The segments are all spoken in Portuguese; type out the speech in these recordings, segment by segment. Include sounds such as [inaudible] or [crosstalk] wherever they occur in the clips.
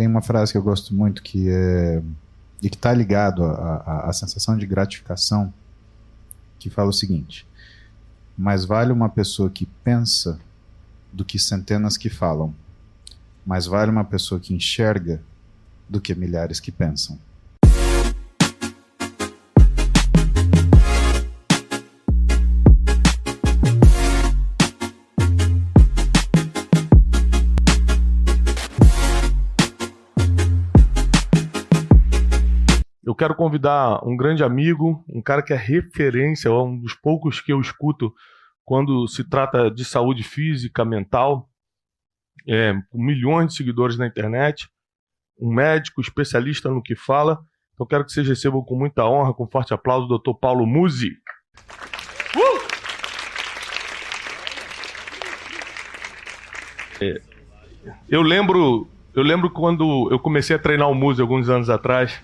tem uma frase que eu gosto muito que é e que está ligado à sensação de gratificação, que fala o seguinte: mais vale uma pessoa que pensa do que centenas que falam. Mais vale uma pessoa que enxerga do que milhares que pensam. Quero convidar um grande amigo, um cara que é referência, um dos poucos que eu escuto quando se trata de saúde física, mental, é, milhões de seguidores na internet, um médico especialista no que fala. Então quero que vocês recebam com muita honra, com forte aplauso, o Dr. Paulo Musi. Uh! É, eu lembro, eu lembro quando eu comecei a treinar o Musi alguns anos atrás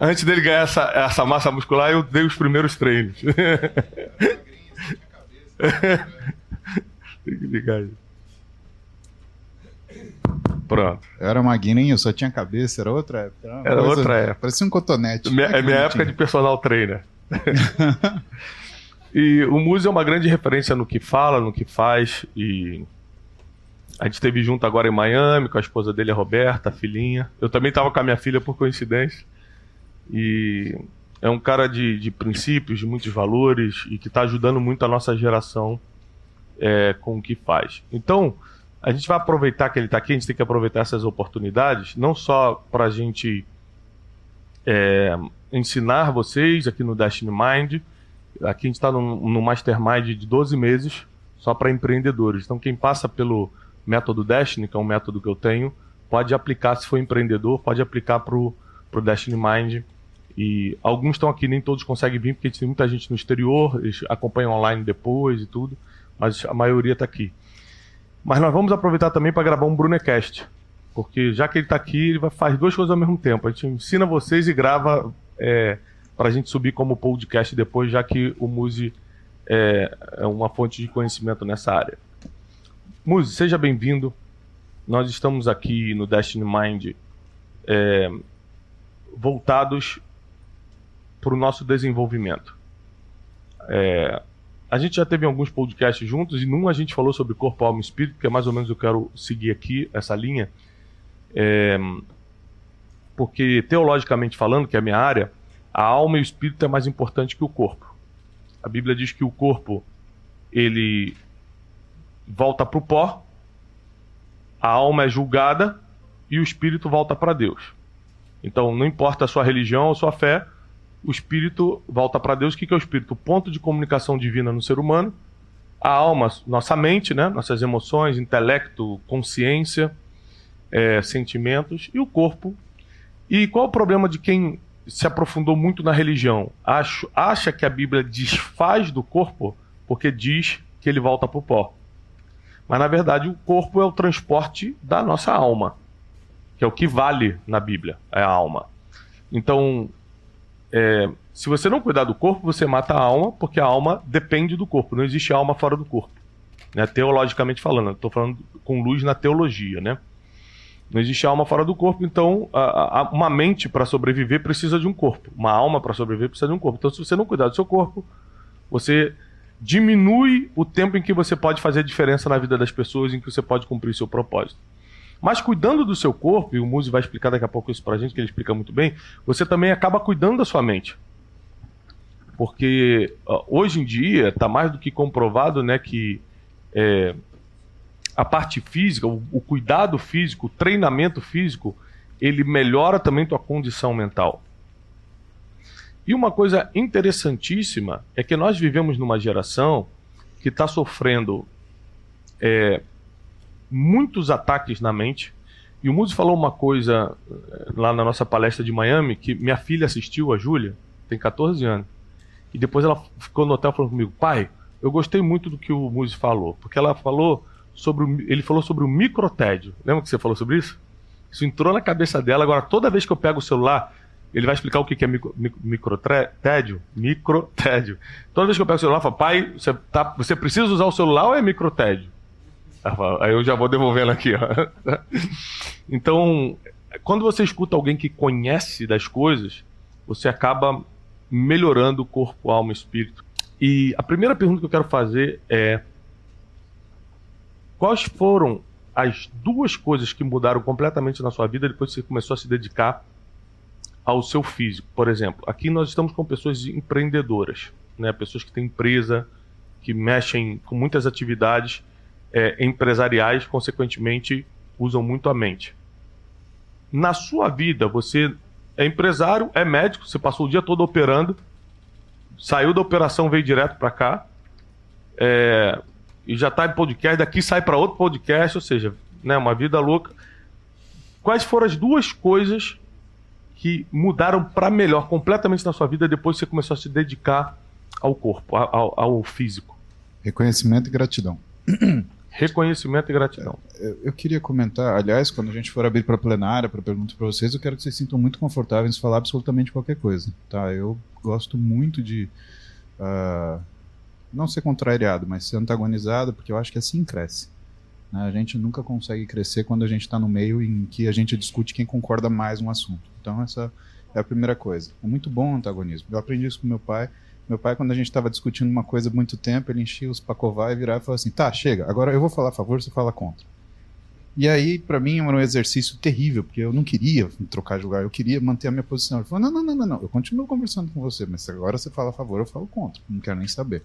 antes dele ganhar essa, essa massa muscular, eu dei os primeiros treinos. Tem que ligar aí. Pronto. Eu era magrinho, só tinha cabeça, era outra época. Era, era coisa, outra época. Parecia um cotonete. Minha, é minha época de personal trainer. [laughs] e o Muzi é uma grande referência no que fala, no que faz. E a gente esteve junto agora em Miami com a esposa dele, a Roberta, a filhinha. Eu também estava com a minha filha por coincidência. E é um cara de, de princípios, de muitos valores e que está ajudando muito a nossa geração é, com o que faz. Então, a gente vai aproveitar que ele está aqui, a gente tem que aproveitar essas oportunidades, não só para a gente é, ensinar vocês aqui no Destiny Mind. Aqui a gente está no, Mastermind de 12 meses, só para empreendedores. Então, quem passa pelo método Destiny, que é um método que eu tenho, pode aplicar, se for empreendedor, pode aplicar para o Destiny Mind e alguns estão aqui, nem todos conseguem vir, porque tem muita gente no exterior, eles acompanham online depois e tudo, mas a maioria está aqui. Mas nós vamos aproveitar também para gravar um Brunecast, porque já que ele está aqui, ele faz duas coisas ao mesmo tempo. A gente ensina vocês e grava é, para a gente subir como podcast depois, já que o Muse é, é uma fonte de conhecimento nessa área. Muse, seja bem-vindo. Nós estamos aqui no Destiny Mind é, voltados para o nosso desenvolvimento. É, a gente já teve alguns podcasts juntos e num a gente falou sobre corpo, alma e espírito, que é mais ou menos eu quero seguir aqui essa linha. É, porque teologicamente falando, que é a minha área, a alma e o espírito é mais importante que o corpo. A Bíblia diz que o corpo ele volta para o pó, a alma é julgada e o espírito volta para Deus. Então, não importa a sua religião ou sua fé, o espírito volta para Deus. O que é o espírito? O ponto de comunicação divina no ser humano. A alma, nossa mente, né? nossas emoções, intelecto, consciência, é, sentimentos. E o corpo. E qual o problema de quem se aprofundou muito na religião? Acho, acha que a Bíblia desfaz do corpo porque diz que ele volta para o pó. Mas na verdade o corpo é o transporte da nossa alma, que é o que vale na Bíblia, é a alma. Então, é, se você não cuidar do corpo, você mata a alma, porque a alma depende do corpo. Não existe alma fora do corpo. Né? Teologicamente falando, estou falando com luz na teologia, né? Não existe alma fora do corpo, então a, a, uma mente para sobreviver precisa de um corpo. Uma alma para sobreviver precisa de um corpo. Então, se você não cuidar do seu corpo, você diminui o tempo em que você pode fazer diferença na vida das pessoas, em que você pode cumprir seu propósito. Mas cuidando do seu corpo, e o Muzi vai explicar daqui a pouco isso pra gente, que ele explica muito bem, você também acaba cuidando da sua mente. Porque hoje em dia está mais do que comprovado né, que é, a parte física, o, o, cuidado físico, o treinamento físico, ele melhora também tua condição mental. E uma coisa interessantíssima é que nós vivemos numa geração que está sofrendo é, muitos ataques na mente. E o Muzi falou uma coisa eh, lá na nossa palestra de Miami, que minha filha assistiu, a Júlia, tem 14 anos. E depois ela ficou no hotel falando comigo, pai, eu gostei muito do que o Muzi falou, porque ela falou sobre o, ele falou sobre o microtédio. Lembra que você falou sobre isso? Isso entrou na cabeça dela. Agora, toda vez que eu pego o celular, ele vai explicar o que é micro, micro, microtédio. Microtédio. Toda vez que eu pego o celular, eu falo, pai, você, tá, você precisa usar o celular ou é microtédio? Aí eu já vou devolvendo aqui, ó. Então, quando você escuta alguém que conhece das coisas, você acaba melhorando o corpo, alma e espírito. E a primeira pergunta que eu quero fazer é: quais foram as duas coisas que mudaram completamente na sua vida depois que você começou a se dedicar ao seu físico? Por exemplo, aqui nós estamos com pessoas empreendedoras, né? pessoas que têm empresa, que mexem com muitas atividades é, empresariais, consequentemente, usam muito a mente. Na sua vida, você é empresário, é médico, você passou o dia todo operando, saiu da operação, veio direto para cá, é, e já está em podcast, daqui sai para outro podcast, ou seja, né, uma vida louca. Quais foram as duas coisas que mudaram para melhor completamente na sua vida depois que você começou a se dedicar ao corpo, ao, ao físico? Reconhecimento e gratidão. [clears throat] Reconhecimento e gratidão. É, eu queria comentar, aliás, quando a gente for abrir para plenária, para perguntas para vocês, eu quero que vocês sintam muito confortáveis em falar absolutamente qualquer coisa. Tá? Eu gosto muito de uh, não ser contrariado, mas ser antagonizado, porque eu acho que assim cresce. Né? A gente nunca consegue crescer quando a gente está no meio em que a gente discute quem concorda mais no assunto. Então, essa é a primeira coisa. É muito bom o antagonismo. Eu aprendi isso com meu pai. Meu pai, quando a gente estava discutindo uma coisa há muito tempo, ele enchia os pacová e virava e falava assim: tá, chega, agora eu vou falar a favor, você fala contra. E aí, para mim, era um exercício terrível, porque eu não queria trocar de lugar, eu queria manter a minha posição. Ele falou: não, não, não, não, não, eu continuo conversando com você, mas agora você fala a favor, eu falo contra, não quero nem saber.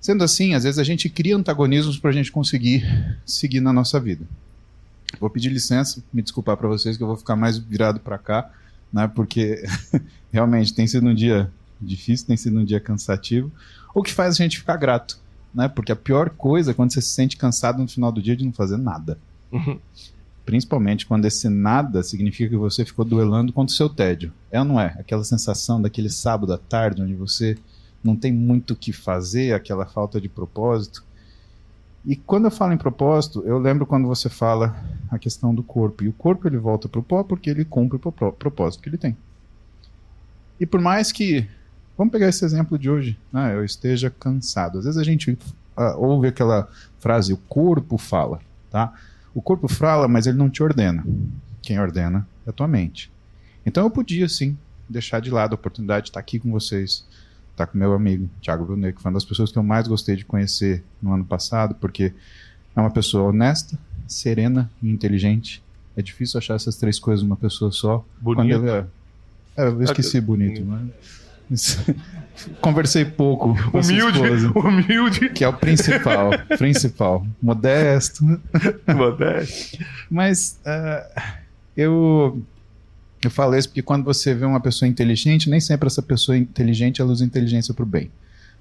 Sendo assim, às vezes a gente cria antagonismos para a gente conseguir seguir na nossa vida. Vou pedir licença, me desculpar para vocês que eu vou ficar mais virado para cá, né, porque [laughs] realmente tem sido um dia difícil, tem sido um dia cansativo, o que faz a gente ficar grato, né? Porque a pior coisa é quando você se sente cansado no final do dia de não fazer nada. Uhum. Principalmente quando esse nada significa que você ficou duelando contra o seu tédio. É ou não é? Aquela sensação daquele sábado à tarde onde você não tem muito o que fazer, aquela falta de propósito. E quando eu falo em propósito, eu lembro quando você fala a questão do corpo. E o corpo ele volta para o pó porque ele cumpre o propósito que ele tem. E por mais que Vamos pegar esse exemplo de hoje, né? Eu esteja cansado. Às vezes a gente uh, ouve aquela frase, o corpo fala, tá? O corpo fala, mas ele não te ordena. Quem ordena é a tua mente. Então eu podia, sim, deixar de lado a oportunidade de estar aqui com vocês, estar com meu amigo Thiago Brunet, que foi uma das pessoas que eu mais gostei de conhecer no ano passado, porque é uma pessoa honesta, serena e inteligente. É difícil achar essas três coisas numa pessoa só. Bonito. Quando ele é... é eu esqueci bonito, mas... [laughs] Conversei pouco com humilde, humilde. Que é o principal. principal. Modesto. Modesto. Mas uh, eu, eu falo isso porque quando você vê uma pessoa inteligente, nem sempre essa pessoa inteligente ela usa inteligência para o bem.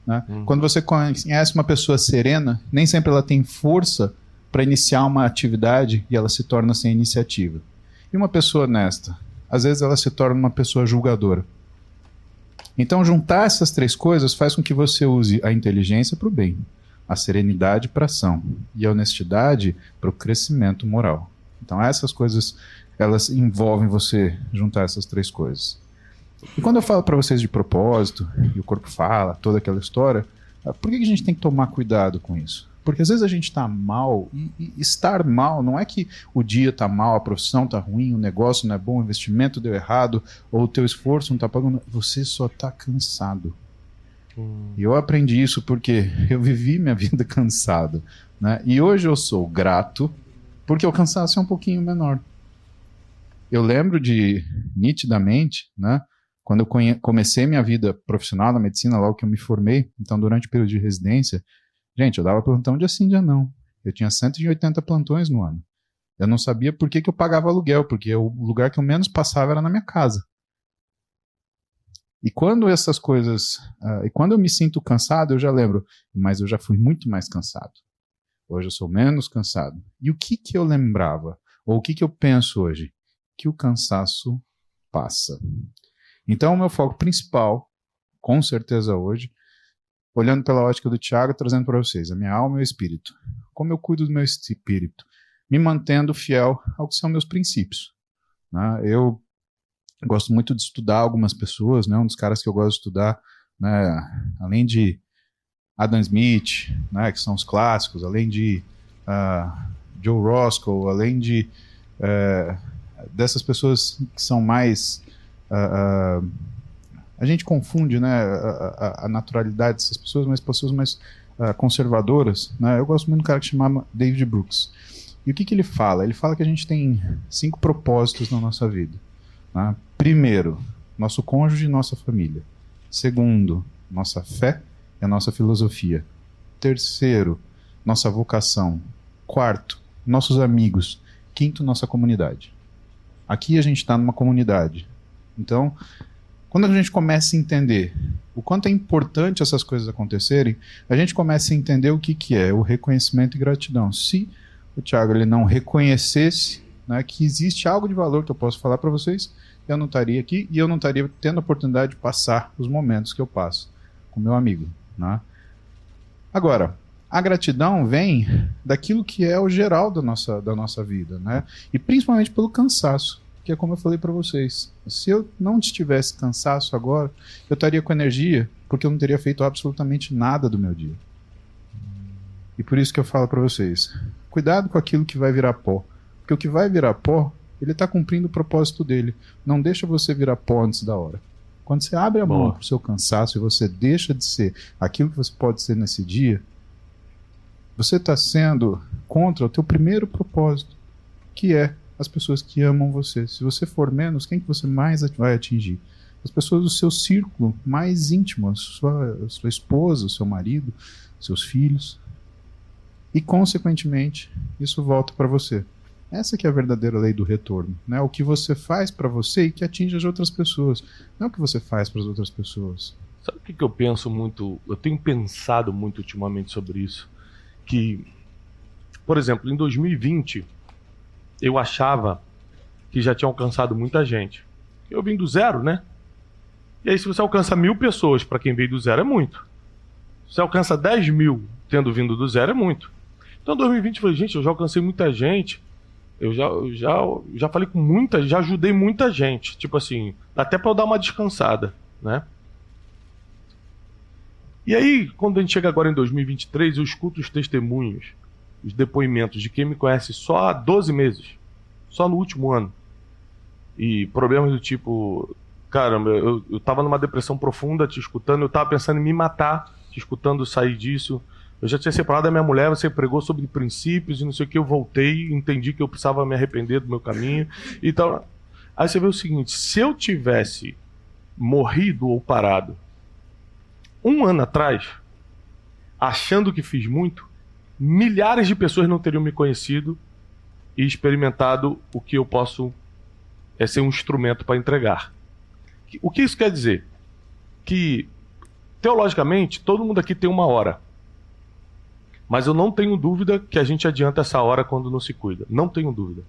Né? Uhum. Quando você conhece uma pessoa serena, nem sempre ela tem força para iniciar uma atividade e ela se torna sem iniciativa. E uma pessoa honesta? Às vezes ela se torna uma pessoa julgadora. Então, juntar essas três coisas faz com que você use a inteligência para o bem, a serenidade para a ação e a honestidade para o crescimento moral. Então, essas coisas elas envolvem você juntar essas três coisas. E quando eu falo para vocês de propósito, e o corpo fala, toda aquela história, por que a gente tem que tomar cuidado com isso? Porque às vezes a gente está mal, e, e, estar mal não é que o dia está mal, a profissão está ruim, o negócio não é bom, o investimento deu errado, ou o teu esforço não está pagando. Você só está cansado. Hum. E eu aprendi isso porque eu vivi minha [laughs] vida cansado. Né? E hoje eu sou grato porque o cansaço é um pouquinho menor. Eu lembro de, nitidamente, né, quando eu comecei minha vida profissional na medicina, logo que eu me formei, então durante o período de residência, Gente, eu dava plantão de assim, dia não. Eu tinha 180 plantões no ano. Eu não sabia por que, que eu pagava aluguel, porque o lugar que eu menos passava era na minha casa. E quando essas coisas. Uh, e quando eu me sinto cansado, eu já lembro, mas eu já fui muito mais cansado. Hoje eu sou menos cansado. E o que, que eu lembrava? Ou o que, que eu penso hoje? Que o cansaço passa. Então, o meu foco principal, com certeza hoje, olhando pela ótica do Tiago, trazendo para vocês a minha alma e o espírito. Como eu cuido do meu espírito? Me mantendo fiel ao que são meus princípios. Né? Eu gosto muito de estudar algumas pessoas, né? um dos caras que eu gosto de estudar, né? além de Adam Smith, né? que são os clássicos, além de uh, Joe Roscoe, além de uh, dessas pessoas que são mais uh, a gente confunde né, a, a, naturalidade dessas pessoas, mas pessoas mais conservadoras. Né? Eu gosto muito um cara que chamava David Brooks. E o que, que ele fala? Ele fala que a gente tem cinco propósitos na nossa vida. Né? Primeiro, nosso cônjuge e nossa família. Segundo, nossa fé e a nossa filosofia. Terceiro, nossa vocação. Quarto, nossos amigos. Quinto, nossa comunidade. Aqui a gente está numa comunidade. Então, quando a gente começa a entender o quanto é importante essas coisas acontecerem, a gente começa a entender o que, que é o reconhecimento e gratidão. Se o Tiago ele não reconhecesse né, que existe algo de valor que eu posso falar para vocês, eu não estaria aqui e eu não estaria tendo a oportunidade de passar os momentos que eu passo com meu amigo. Né? Agora, a gratidão vem daquilo que é o geral da nossa, da nossa vida, né? E principalmente pelo cansaço, que é como eu falei para vocês. Se eu não estivesse cansaço agora, eu estaria com energia, porque eu não teria feito absolutamente nada do meu dia. E por isso que eu falo para vocês, cuidado com aquilo que vai virar pó, porque o que vai virar pó, ele está cumprindo o propósito dele. Não deixa você virar pó antes da hora. Quando você abre a mão para o seu cansaço e você deixa de ser aquilo que você pode ser nesse dia, você está sendo contra o teu primeiro propósito, que é as pessoas que amam você. Se você for menos, quem que você mais vai atingir? As pessoas do seu círculo mais íntimo, sua, sua esposa, seu marido, seus filhos. E, consequentemente, isso volta para você. Essa que é a verdadeira lei do retorno, né? O que você faz para você e que atinge as outras pessoas, não é o que você faz para as outras pessoas. Sabe o que, que eu penso muito? Eu tenho pensado muito ultimamente sobre isso que, por exemplo, em 2020, eu achava que já tinha alcançado muita gente. Eu vim do zero, né? E aí, se você alcança mil pessoas, para quem veio do zero, é muito. Se você alcança 10 mil tendo vindo do zero, é muito. Então, em 2020, eu falei, gente, eu já alcancei muita gente. Eu já, eu já, já falei com muita, já ajudei muita gente. Tipo assim, até para eu dar uma descansada, né? E aí, quando a gente chega agora em 2023, eu escuto os testemunhos, os depoimentos de quem me conhece só há 12 meses, só no último ano. E problemas do tipo, caramba, eu, eu tava numa depressão profunda te escutando, eu tava pensando em me matar, te escutando sair disso. Eu já tinha separado da minha mulher, você pregou sobre princípios e não sei o que, eu voltei, entendi que eu precisava me arrepender do meu caminho e tal. Aí você vê o seguinte: se eu tivesse morrido ou parado um ano atrás, achando que fiz muito, milhares de pessoas não teriam me conhecido e experimentado o que eu posso é ser um instrumento para entregar. O que isso quer dizer? Que teologicamente todo mundo aqui tem uma hora. Mas eu não tenho dúvida que a gente adianta essa hora quando não se cuida. Não tenho dúvida.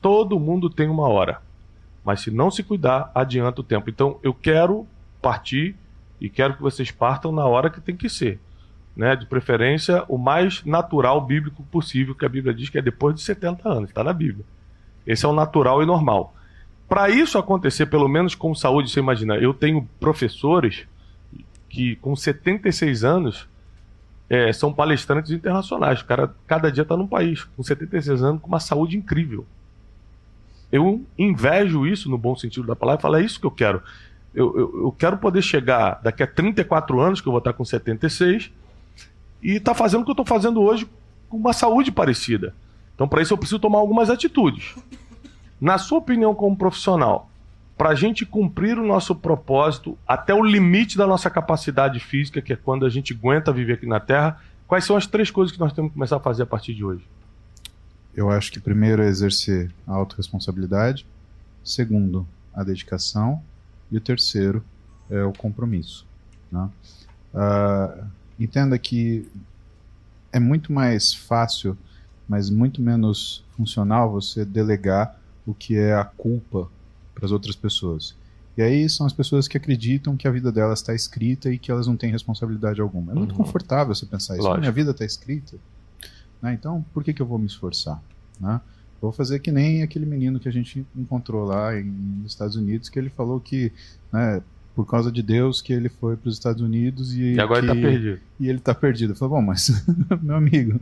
Todo mundo tem uma hora. Mas se não se cuidar, adianta o tempo. Então eu quero partir e quero que vocês partam na hora que tem que ser. Né? De preferência, o mais natural bíblico possível, que a Bíblia diz que é depois de 70 anos, está na Bíblia. Esse é o natural e normal. Para isso acontecer, pelo menos com saúde, você imagina, eu tenho professores que com 76 anos é, são palestrantes internacionais. O cara cada dia está num país, com 76 anos, com uma saúde incrível. Eu invejo isso no bom sentido da palavra e falo, é isso que eu quero eu, eu, eu, quero poder chegar daqui a 34 anos, que eu vou estar com 76, e estar tá fazendo o que eu estou fazendo hoje com uma saúde parecida. Então, para isso, eu preciso tomar algumas atitudes. Na sua opinião, como profissional, para a gente cumprir o nosso propósito até o limite da nossa capacidade física, que é quando a gente aguenta viver aqui na Terra, quais são as três coisas que nós temos que começar a fazer a partir de hoje? Eu acho que primeiro é exercer a autorresponsabilidade, segundo, a dedicação e o terceiro é o compromisso. Né? Uh, entenda que é muito mais fácil, mas muito menos funcional você delegar o que é a culpa para as outras pessoas. E aí são as pessoas que acreditam que a vida delas está escrita e que elas não têm responsabilidade alguma. É muito uhum. confortável você pensar isso. Minha vida está escrita. Né? Então, por que, que eu vou me esforçar? Né? Vou fazer que nem aquele menino que a gente encontrou lá em, nos Estados Unidos, que ele falou que né, por causa de Deus que ele foi para os Estados Unidos e, E agora que, ele tá perdido. E ele tá perdido. Eu falei, bom, mas [laughs] meu amigo,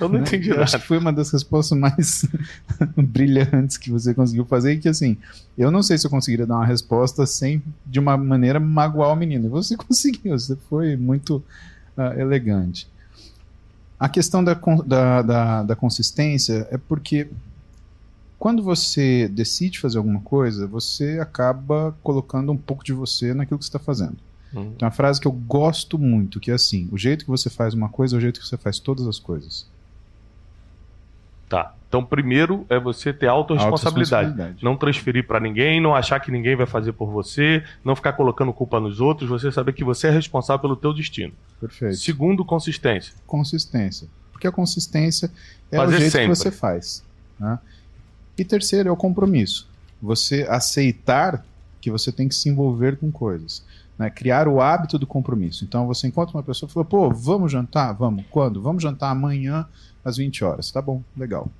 Eu não né? entendi Eu acho nada. que foi uma das respostas mais [laughs] brilhantes que você conseguiu fazer. E que assim, eu não sei se eu conseguiria dar uma resposta sem de uma maneira magoar o menino. E você [laughs] conseguiu, você foi muito ah, elegante. A questão da, da, da, da consistência é porque quando você decide fazer alguma coisa, você acaba colocando um pouco de você naquilo que você está fazendo. Hum. Tem uma frase que eu gosto muito, que é assim: o jeito que você faz uma coisa é o jeito que você faz todas as coisas. Tá. Então, primeiro é você ter autorresponsabilidade. Não transferir pra ninguém, não achar que ninguém vai fazer por você, não ficar colocando culpa nos outros, você saber que você é responsável pelo teu destino. Perfeito. Segundo, consistência. Consistência. Porque a consistência é Fazer o jeito sempre. que você faz. né? E terceiro é o compromisso. Você aceitar que você tem que se envolver com coisas. né? Criar o hábito do compromisso. Então você encontra uma pessoa e fala, pô, vamos jantar? Vamos. Quando? Vamos jantar amanhã às 20 horas. Tá bom, legal.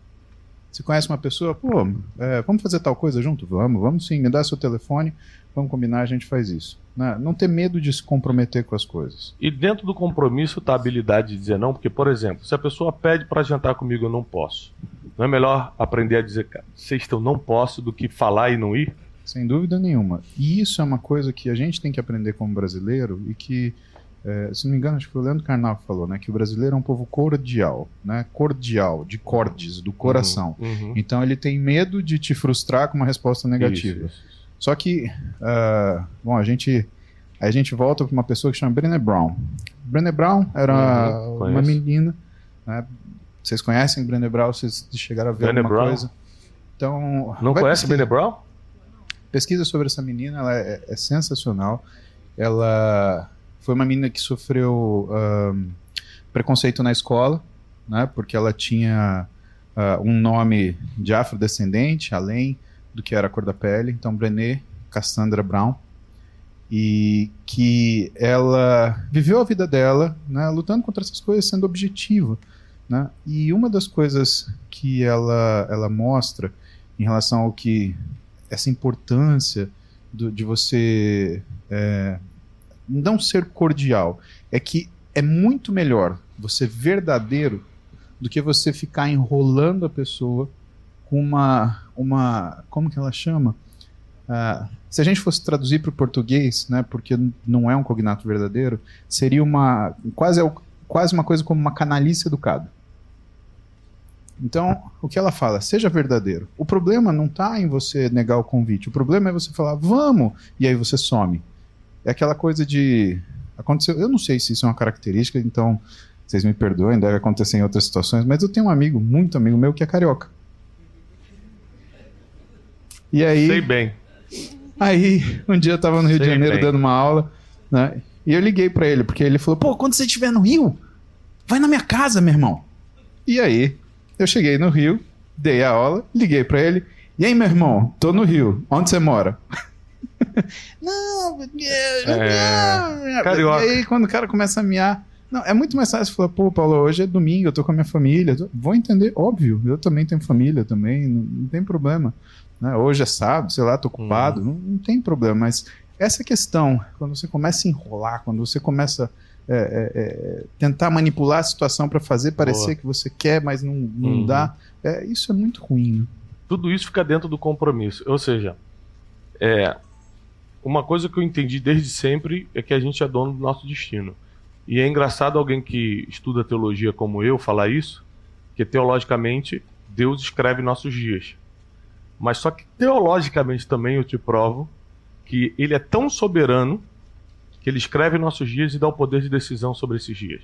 Você conhece uma pessoa, pô, é, vamos fazer tal coisa junto? Vamos, vamos sim, me dá seu telefone, vamos combinar, a gente faz isso. Né? Não ter medo de se comprometer com as coisas. E dentro do compromisso tá a habilidade de dizer não, porque, por exemplo, se a pessoa pede pra jantar comigo, eu não posso. Não é melhor aprender a dizer, sexta eu não posso, do que falar e não ir? Sem dúvida nenhuma. E isso é uma coisa que a gente tem que aprender como brasileiro e que, eh, se não me engano, acho que o Leandro Carnal falou, né? Que o brasileiro é um povo cordial, né? Cordial, de cordes, do coração. Uhum. Então ele tem medo de te frustrar com uma resposta negativa. Isso, isso. Só que, ah, bom, a gente, a gente volta para uma pessoa que chama Brené Brown. Brené Brown era Uhum, uma menina, né? Vocês conhecem Brené Brown? Vocês chegaram a ver Brené alguma Brown? coisa? Então, Não conhece Brené Brown? pesquisa sobre essa menina, ela é, é sensacional. Ela foi uma menina que sofreu ahn, preconceito na escola, né? Porque ela tinha ah, um nome de afrodescendente, além do que era a cor da pele. Então, Brené Cassandra Brown. E que ela viveu a vida dela, né? Lutando contra essas coisas, sendo objetiva. Né? E uma das coisas que ela, ela mostra em relação ao que essa importância do- de você é, não ser cordial é que é muito melhor você verdadeiro do que você ficar enrolando a pessoa uma uma como que ela chama Ah, se a gente fosse traduzir para o português né porque não é um cognato verdadeiro seria uma quase quase uma coisa como uma canalice educada então, o que ela fala? Seja verdadeiro. O problema não está em você negar o convite. O problema é você falar, vamos, e aí você some. É aquela coisa de. Aconteceu. Eu não sei se isso é uma característica, então vocês me perdoem, deve acontecer em outras situações, mas eu tenho um amigo, muito amigo meu, que é carioca. E aí. Sei bem. Aí, um dia eu tava no Rio de Sei Janeiro bem. dando uma aula, né? E eu liguei pra ele, porque ele falou: pô, quando você estiver no Rio, vai na minha casa, meu irmão. E aí, eu cheguei no Rio, dei a aula, liguei pra ele. E aí, meu irmão, tô no Rio, onde você mora? [laughs] não, porque- É, carioca. E aí, quando o cara começa a miar. Não, é muito mais fácil falar, pô, Paulo, hoje é domingo, eu tô com a minha família. tô- Vou entender, óbvio, eu também tenho família também, não, não tem problema. Né? Hoje é sábado, sei lá, tô ocupado, não, não tem problema, mas essa questão, quando você começa a enrolar, quando você começa é, é, é, tentar manipular a situação para fazer parecer Boa. que você quer, mas não, não Uhum. dá, é, isso é muito ruim. né? Tudo isso fica dentro do compromisso. Ou seja, é, uma coisa que eu entendi desde sempre é que a gente é dono do nosso destino. E é engraçado alguém que estuda teologia como eu falar isso, que teologicamente Deus escreve nossos dias. Mas só que teologicamente também eu te provo que ele é tão soberano que ele escreve nossos dias e dá o poder de decisão sobre esses dias.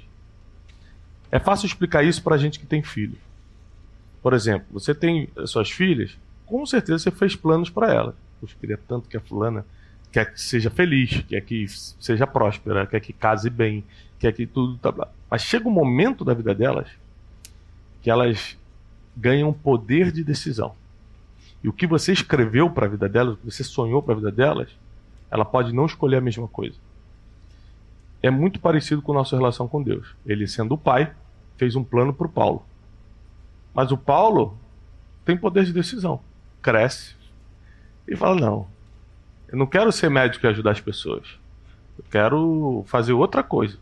É fácil explicar isso para gente que tem filho. Por exemplo, você tem as suas filhas, com certeza você fez planos para elas. Poxa, eu queria tanto que a fulana quer que seja feliz, quer que seja próspera, quer que case bem, quer que tudo tá. Mas chega um momento da vida delas que elas ganham poder de decisão. E o que você escreveu para a vida delas, o que você sonhou para a vida delas, ela pode não escolher a mesma coisa. É muito parecido com a nossa relação com Deus. Ele, sendo o pai, fez um plano para o Paulo. Mas o Paulo tem poder de decisão. Cresce e fala: não, Eu não quero ser médico e ajudar as pessoas. Eu quero fazer outra coisa.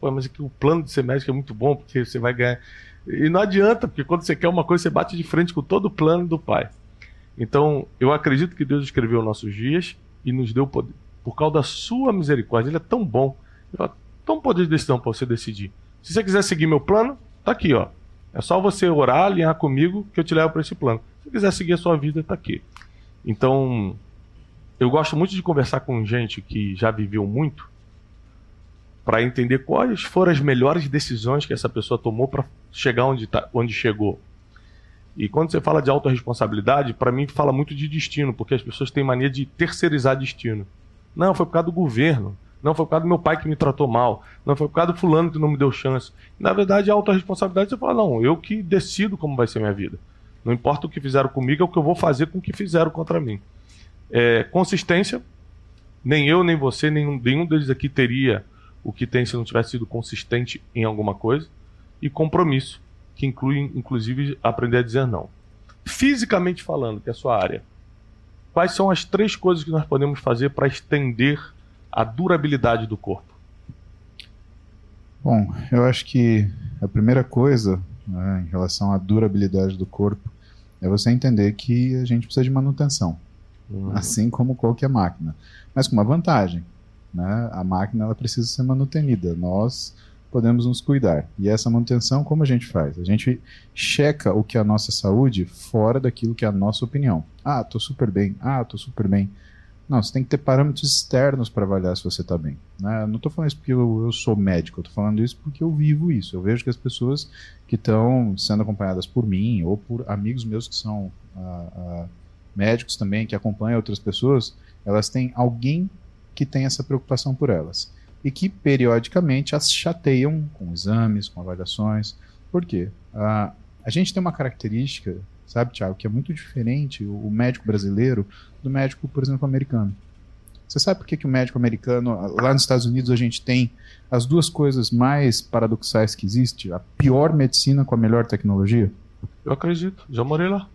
Pô, mas aqui, o plano de ser médico é muito bom, porque você vai ganhar. E não adianta, porque quando você quer uma coisa, você bate de frente com todo o plano do Pai. Então, eu acredito que Deus escreveu nossos dias e nos deu poder. Por causa da sua misericórdia, Ele é tão bom. Ele tão poder de decisão para você decidir. Se você quiser seguir meu plano, tá aqui, ó. É só você orar, alinhar comigo, que eu te levo para esse plano. Se você quiser seguir a sua vida, tá aqui. Então, eu gosto muito de conversar com gente que já viveu muito para entender quais foram as melhores decisões que essa pessoa tomou para chegar onde, tá, onde chegou. E quando você fala de autorresponsabilidade, para mim fala muito de destino, porque as pessoas têm mania de terceirizar destino. Não, foi por causa do governo. Não foi por causa do meu pai que me tratou mal. Não foi por causa do fulano que não me deu chance. Na verdade, a autorresponsabilidade você fala, não, eu que decido como vai ser minha vida. Não importa o que fizeram comigo, é o que eu vou fazer com o que fizeram contra mim. É, consistência, nem eu, nem você, nenhum, nenhum deles aqui teria o que tem se não tivesse sido consistente em alguma coisa. E compromisso, que inclui, inclusive, aprender a dizer não. Fisicamente falando, que é a sua área, quais são as três coisas que nós podemos fazer para estender a durabilidade do corpo? Bom, eu acho que a primeira coisa né, em relação à durabilidade do corpo é você entender que a gente precisa de manutenção. Uhum. assim como qualquer máquina. Mas com uma vantagem, né? A máquina ela precisa ser manutenida. Nós podemos nos cuidar. E essa manutenção, como a gente faz? A gente checa o que é a nossa saúde fora daquilo que é a nossa opinião. Ah, tô super bem. Ah, tô super bem. Não, você tem que ter parâmetros externos para avaliar se você está bem. Né? não estou falando isso porque eu, eu sou médico, estou falando isso porque eu vivo isso. Eu vejo que as pessoas que estão sendo acompanhadas por mim ou por amigos meus que são ah, ah, médicos também que acompanham outras pessoas, elas têm alguém que tem essa preocupação por elas e que periodicamente as chateiam com exames, com avaliações. Por quê? a gente tem uma característica, sabe, Tiago, que é muito diferente o, médico brasileiro do médico, por exemplo, americano. Você sabe por que, que o médico americano, lá nos Estados Unidos, a gente tem as duas coisas mais paradoxais que existe? A pior medicina com a melhor tecnologia? Eu acredito, já morei lá.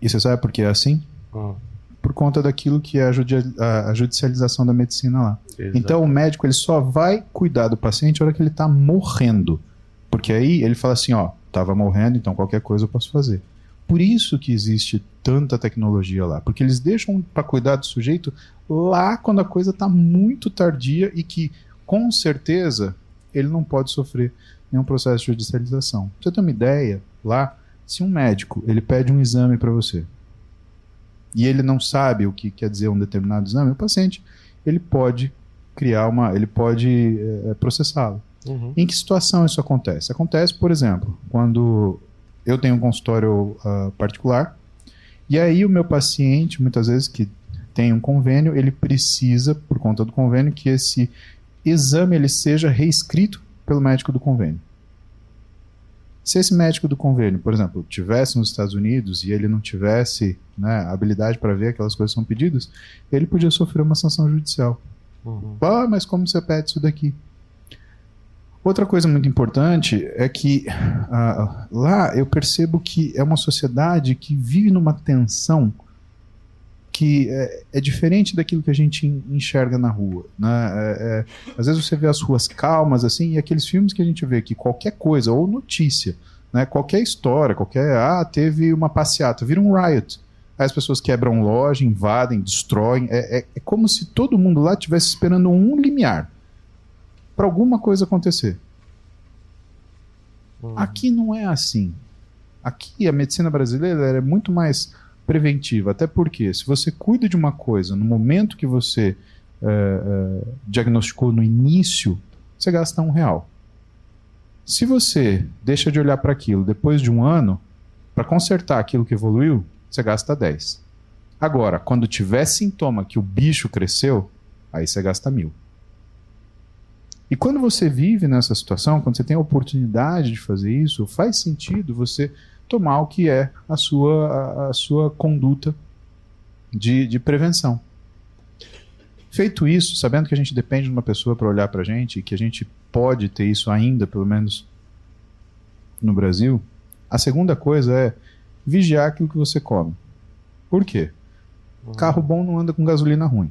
E você sabe por que é assim? Ah. Por conta daquilo que é a, a judicialização da medicina lá. Exato. Então o médico ele só vai cuidar do paciente na hora que ele está morrendo. Porque aí ele fala assim, ó, estava morrendo, então qualquer coisa eu posso fazer. Por isso que existe tanta tecnologia lá, porque eles deixam para cuidar do sujeito lá quando a coisa está muito tardia e que com certeza ele não pode sofrer nenhum processo de judicialização. Pra você ter uma ideia, lá se um médico ele pede um exame para você e ele não sabe o que quer dizer um determinado exame, o paciente ele pode criar uma, ele pode é, processá-lo. Uhum. Em que situação isso acontece? Acontece, por exemplo, quando eu tenho um consultório uh, particular e aí o meu paciente, muitas vezes que tem um convênio, ele precisa, por conta do convênio, que esse exame ele seja reescrito pelo médico do convênio. Se esse médico do convênio, por exemplo, tivesse nos Estados Unidos e ele não tivesse né, habilidade para ver aquelas coisas que são pedidas, ele podia sofrer uma sanção judicial. Uhum. Ah, mas como você pede isso daqui? Outra coisa muito importante é que ah, lá eu percebo que é uma sociedade que vive numa tensão que é, é, diferente daquilo que a gente enxerga na rua. Né? É, é, às vezes você vê as ruas calmas, assim, e aqueles filmes que a gente vê que qualquer coisa, ou notícia, né, qualquer história, qualquer. Ah, teve uma passeata, vira um riot. Aí as pessoas quebram loja, invadem, destroem. É, é, é como se todo mundo lá estivesse esperando um limiar para alguma coisa acontecer. Uhum. Aqui não é assim. Aqui a medicina brasileira é muito mais preventiva. Até porque, se você cuida de uma coisa no momento que você é, é, diagnosticou no início, você gasta um real. Se você deixa de olhar para aquilo depois de um ano, para consertar aquilo que evoluiu, você gasta 10. Agora, quando tiver sintoma que o bicho cresceu, aí você gasta mil. E quando você vive nessa situação, quando você tem a oportunidade de fazer isso, faz sentido você tomar o que é a sua, a, a sua conduta de, de prevenção. Feito isso, sabendo que a gente depende de uma pessoa para olhar para a gente e que a gente pode ter isso ainda, pelo menos no Brasil, a segunda coisa é vigiar aquilo que você come. Por quê? Uhum. Carro bom não anda com gasolina ruim.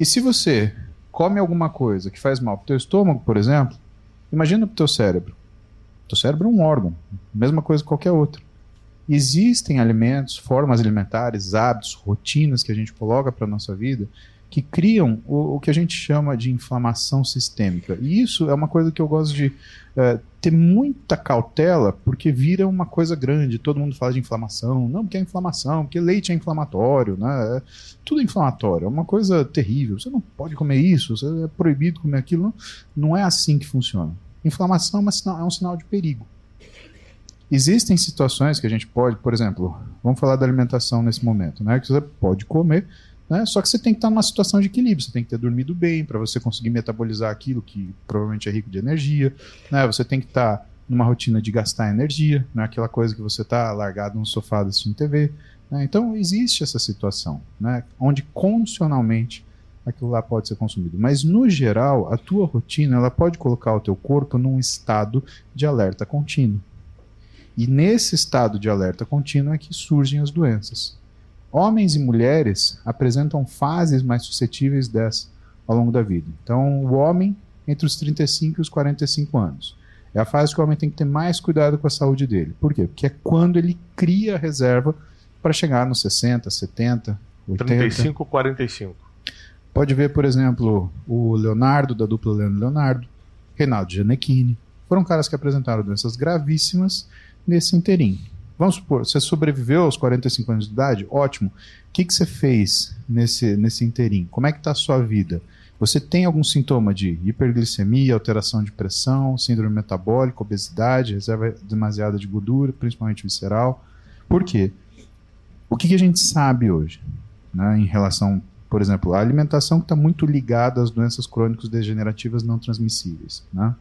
E se você come alguma coisa que faz mal para o teu estômago, por exemplo, imagina para o teu cérebro. O cérebro é um órgão, mesma coisa que qualquer outro. Existem alimentos, formas alimentares, hábitos, rotinas que a gente coloca para a nossa vida que criam o, o, que a gente chama de inflamação sistêmica. E isso é uma coisa que eu gosto de é, ter muita cautela, porque vira uma coisa grande. Todo mundo fala de inflamação. Não, porque é inflamação, porque leite é inflamatório, né? É, tudo inflamatório. É uma coisa terrível. Você não pode comer isso, é proibido comer aquilo. Não é assim que funciona. Inflamação é, sinal, é um sinal de perigo. Existem situações que a gente pode, por exemplo, vamos falar da alimentação nesse momento, né? Que você pode comer né? Só que você tem que estar numa situação de equilíbrio, você tem que ter dormido bem para você conseguir metabolizar aquilo que provavelmente é rico de energia. Né? Você tem que estar numa rotina de gastar energia, não é aquela coisa que você está largado no sofá assistindo TV. Né? Então existe essa situação, né? onde condicionalmente aquilo lá pode ser consumido. Mas no geral, a tua rotina ela pode colocar o teu corpo num estado de alerta contínuo. E nesse estado de alerta contínuo é que surgem as doenças. Homens e mulheres apresentam fases mais suscetíveis dessa ao longo da vida. Então, o homem entre os 35 e os 45 anos. É a fase que o homem tem que ter mais cuidado com a saúde dele. Por quê? Porque é quando ele cria a reserva para chegar nos 60, 70, 80. 35, 45. Pode ver, por exemplo, o Leonardo, da dupla Leandro Leonardo, Reinaldo Gianecchini. Foram caras que apresentaram doenças gravíssimas nesse inteirinho. Vamos supor, você sobreviveu aos 45 anos de idade? Ótimo. O que, que você fez nesse, nesse inteirinho? Como é que está a sua vida? Você tem algum sintoma de hiperglicemia, alteração de pressão, síndrome metabólica, obesidade, reserva demasiada de gordura, principalmente visceral? Por quê? O que, que a gente sabe hoje né, em relação, por exemplo, à alimentação que está muito ligada às doenças crônicas degenerativas não transmissíveis? Né?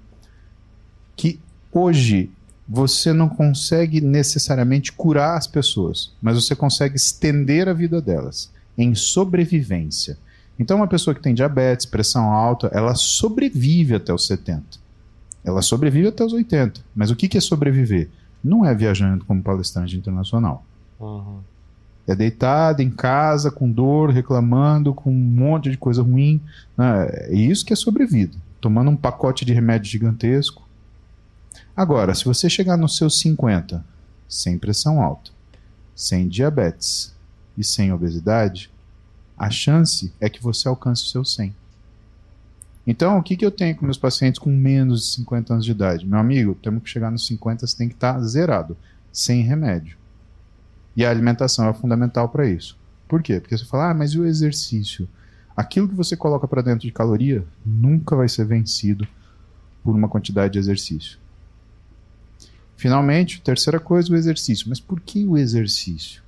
Que hoje você não consegue necessariamente curar as pessoas, mas você consegue estender a vida delas em sobrevivência. Então, uma pessoa que tem diabetes, pressão alta, ela sobrevive até os 70. Ela sobrevive até os 80. Mas o que é sobreviver? Não é viajando como palestrante internacional. Uhum. É deitado em casa, com dor, reclamando, com um monte de coisa ruim. Né? É isso que é sobrevida. Tomando um pacote de remédio gigantesco, Agora, se você chegar nos seus 50 sem pressão alta, sem diabetes e sem obesidade, a chance é que você alcance o seu 100. Então, o que, que eu tenho com meus pacientes com menos de 50 anos de idade? Meu amigo, temos que chegar nos 50, você tem que estar tá zerado, sem remédio. E a alimentação é fundamental para isso. Por quê? Porque você fala, ah, mas e o exercício? Aquilo que você coloca para dentro de caloria nunca vai ser vencido por uma quantidade de exercício. Finalmente, terceira coisa, o exercício. Mas por que o exercício?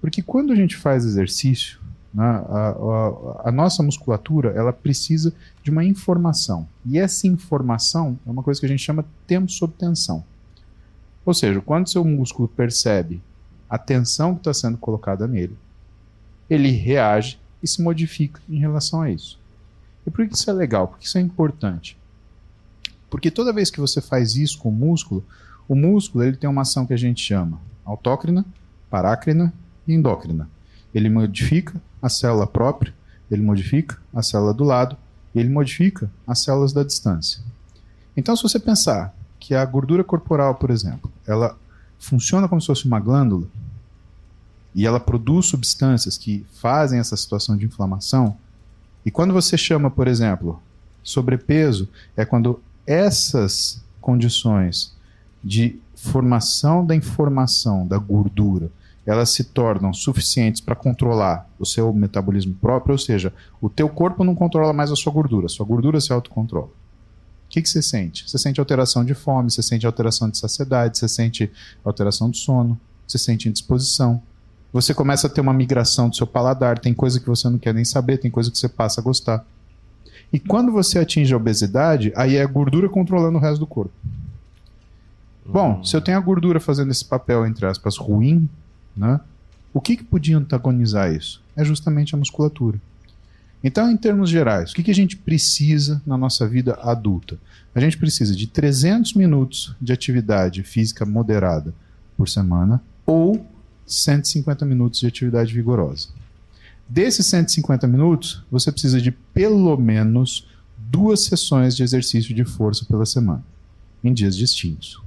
Porque quando a gente faz exercício, né, a, a, a, nossa musculatura ela precisa de uma informação. E essa informação é uma coisa que a gente chama tempo sob tensão. Ou seja, quando seu músculo percebe a tensão que está sendo colocada nele, ele reage e se modifica em relação a isso. E por que isso é legal? Porque isso é importante. Porque toda vez que você faz isso com o músculo, o músculo ele tem uma ação que a gente chama autócrina, parácrina e endócrina. Ele modifica a célula própria, ele modifica a célula do lado ele modifica as células da distância. Então, se você pensar que a gordura corporal, por exemplo, ela funciona como se fosse uma glândula e ela produz substâncias que fazem essa situação de inflamação, e quando você chama, por exemplo, sobrepeso, é quando essas condições de formação da informação da gordura elas se tornam suficientes para controlar o seu metabolismo próprio, ou seja, o teu corpo não controla mais a sua gordura, a sua gordura se autocontrola. O que, que você sente? Você sente alteração de fome, você sente alteração de saciedade, você sente alteração de sono, você sente indisposição. Você começa a ter uma migração do seu paladar, tem coisa que você não quer nem saber, tem coisa que você passa a gostar. E quando você atinge a obesidade, aí é a gordura controlando o resto do corpo. Bom, hum. se eu tenho a gordura fazendo esse papel, entre aspas, ruim, né? O que, que podia antagonizar isso? É justamente a musculatura. Então, em termos gerais, o que, que a gente precisa na nossa vida adulta? A gente precisa de 300 minutos de atividade física moderada por semana ou 150 minutos de atividade vigorosa. Desses 150 minutos, você precisa de pelo menos duas sessões de exercício de força pela semana, em dias distintos.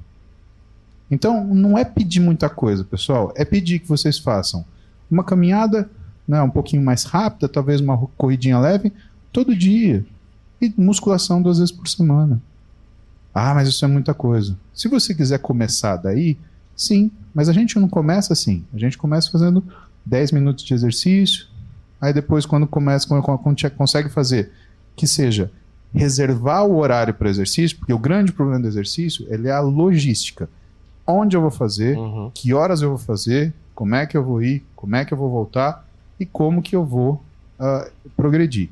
Então, não é pedir muita coisa, pessoal, é pedir que vocês façam uma caminhada né, um pouquinho mais rápida, talvez uma corridinha leve, todo dia. E musculação duas vezes por semana. Ah, mas isso é muita coisa. Se você quiser começar daí, sim, mas a gente não começa assim. A gente começa fazendo 10 minutos de exercício, aí depois, quando começa, quando, quando consegue fazer que seja reservar o horário para exercício, porque o grande problema do exercício ele é a logística. Onde eu vou fazer, uhum. que horas eu vou fazer, como é que eu vou ir, como é que eu vou voltar e como que eu vou uh, progredir.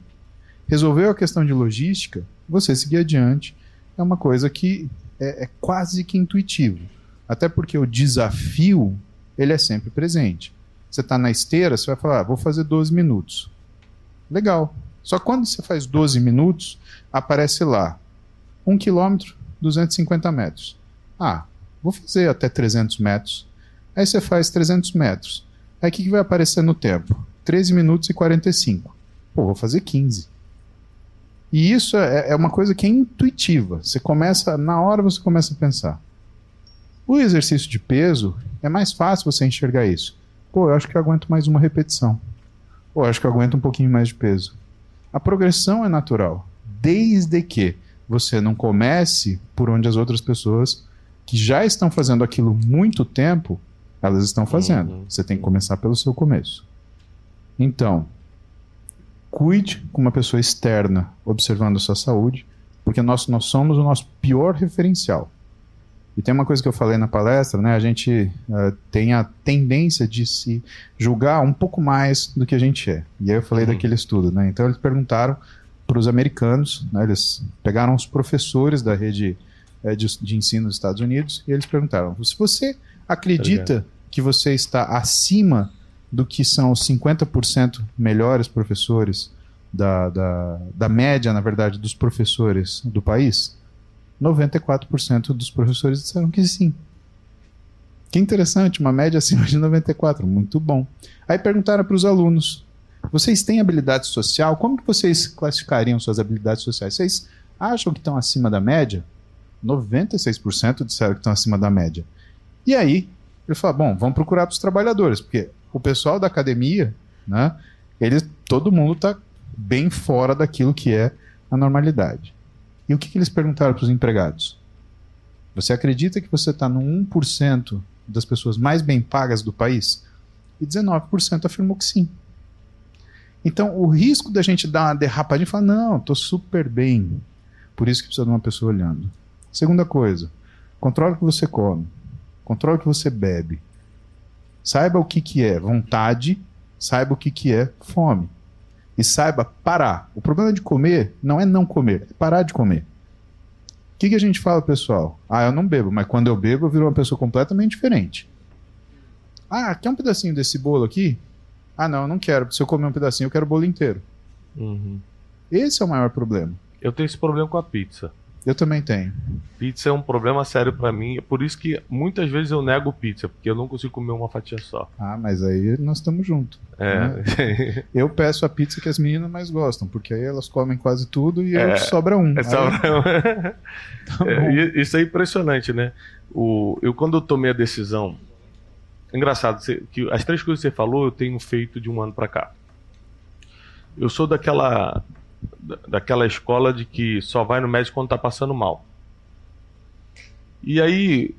Resolveu a questão de logística, você seguir adiante é uma coisa que é, é quase que intuitivo. Até porque o desafio ele é sempre presente. Você está na esteira, você vai falar, ah, vou fazer 12 minutos. Legal. Só quando você faz 12 minutos, aparece lá 1 quilômetro, 250 metros. Ah, vou fazer até 300 metros. Aí você faz 300 metros. Aí o que, que vai aparecer no tempo? 13 minutos e 45. Pô, vou fazer 15. E isso é, é uma coisa que é intuitiva. Você começa, na hora você começa a pensar. O exercício de peso é mais fácil você enxergar isso. Pô, eu acho que eu aguento mais uma repetição. Pô, eu acho que eu aguento um pouquinho mais de peso. A progressão é natural, desde que você não comece por onde as outras pessoas que já estão fazendo aquilo muito tempo, elas estão fazendo. Uhum. Você tem que começar pelo seu começo. Então, cuide com uma pessoa externa observando a sua saúde, porque nós, nós somos o nosso pior referencial. E tem uma coisa que eu falei na palestra, né? A gente uh, tem a tendência de se julgar um pouco mais do que a gente é. E aí eu falei uhum. daquele estudo, né? Então eles perguntaram para os americanos, né? Eles pegaram os professores da rede uh, de, de, ensino dos Estados Unidos e eles perguntaram: se você acredita que você está acima do que são os 50% melhores professores da, da, da média, na verdade, dos professores do país? 94% dos professores disseram que sim. Que interessante, uma média acima de 94, muito bom. Aí perguntaram para os alunos: vocês têm habilidade social? Como que vocês classificariam suas habilidades sociais? Vocês acham que estão acima da média? 96% disseram que estão acima da média. E aí, ele falou: bom, vamos procurar para os trabalhadores, porque o pessoal da academia, né, eles, todo mundo está bem fora daquilo que é a normalidade. E o que, que eles perguntaram para os empregados? Você acredita que você está no 1% das pessoas mais bem pagas do país? E 19% afirmou que sim. Então, o risco da gente dar uma derrapadinha e falar, não, estou super bem. Por isso que precisa de uma pessoa olhando. Segunda coisa, controle o que você come. Controle o que você bebe. Saiba o que, que é vontade, saiba o que, que é fome. E saiba parar. O problema de comer não é não comer, é parar de comer. O que, que a gente fala, pessoal? Ah, eu não bebo, mas quando eu bebo, eu viro uma pessoa completamente diferente. Ah, quer um pedacinho desse bolo aqui? Ah, não, eu não quero. Se eu comer um pedacinho, eu quero o bolo inteiro. Uhum. Esse é o maior problema. Eu tenho esse problema com a pizza. Eu também tenho. Pizza é um problema sério para mim, é por isso que muitas vezes eu nego pizza, porque eu não consigo comer uma fatia só. Ah, mas aí nós estamos juntos. É. Né? [laughs] eu peço a pizza que as meninas mais gostam, porque aí elas comem quase tudo e é, sobra um. É, sobra [laughs] um. tá [laughs] é, isso é impressionante, né? O, eu quando eu tomei a decisão, engraçado, você, que as três coisas que você falou eu tenho feito de um ano para cá. Eu sou daquela daquela escola de que só vai no médico quando está passando mal. E aí,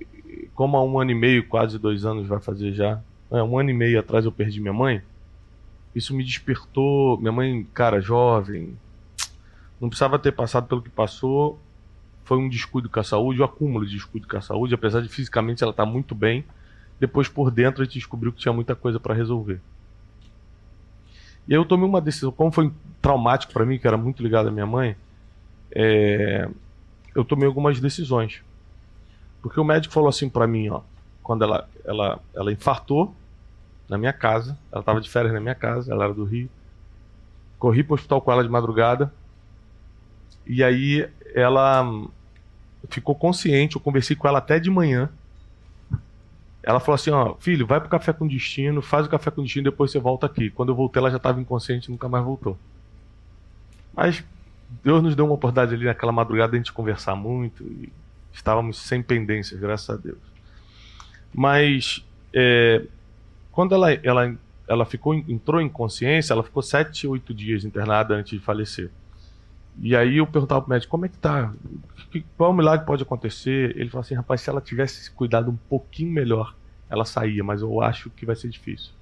como há um ano e meio, quase dois anos vai fazer já, é, um ano e meio atrás eu perdi minha mãe, isso me despertou. Minha mãe, cara, jovem, não precisava ter passado pelo que passou. Foi um descuido com a saúde, um acúmulo de descuido com a saúde, apesar de fisicamente ela estar tá muito bem. Depois, por dentro, a gente descobriu que tinha muita coisa para resolver. E aí eu tomei uma decisão, como foi traumático para mim, que era muito ligado à minha mãe, é, eu tomei algumas decisões. Porque o médico falou assim para mim, ó, quando ela, ela, ela infartou na minha casa, ela estava de férias na minha casa, ela era do Rio, corri para o hospital com ela de madrugada, e aí ela ficou consciente, eu conversei com ela até de manhã, Ela falou assim, ó, filho, vai pro café com destino, faz o café com destino, depois você volta aqui. Quando eu voltei, ela já estava inconsciente, nunca mais voltou. Mas Deus nos deu uma oportunidade ali naquela madrugada de a gente conversar muito e estávamos sem pendências, graças a Deus. Mas é, quando ela, ela, ela ficou, entrou em consciência, ela ficou sete, oito dias internada antes de falecer. E aí eu perguntava pro médico, como é que tá? Qual milagre pode acontecer? Ele falou assim, rapaz, se ela tivesse cuidado um pouquinho melhor, ela saía, mas eu acho que vai ser difícil.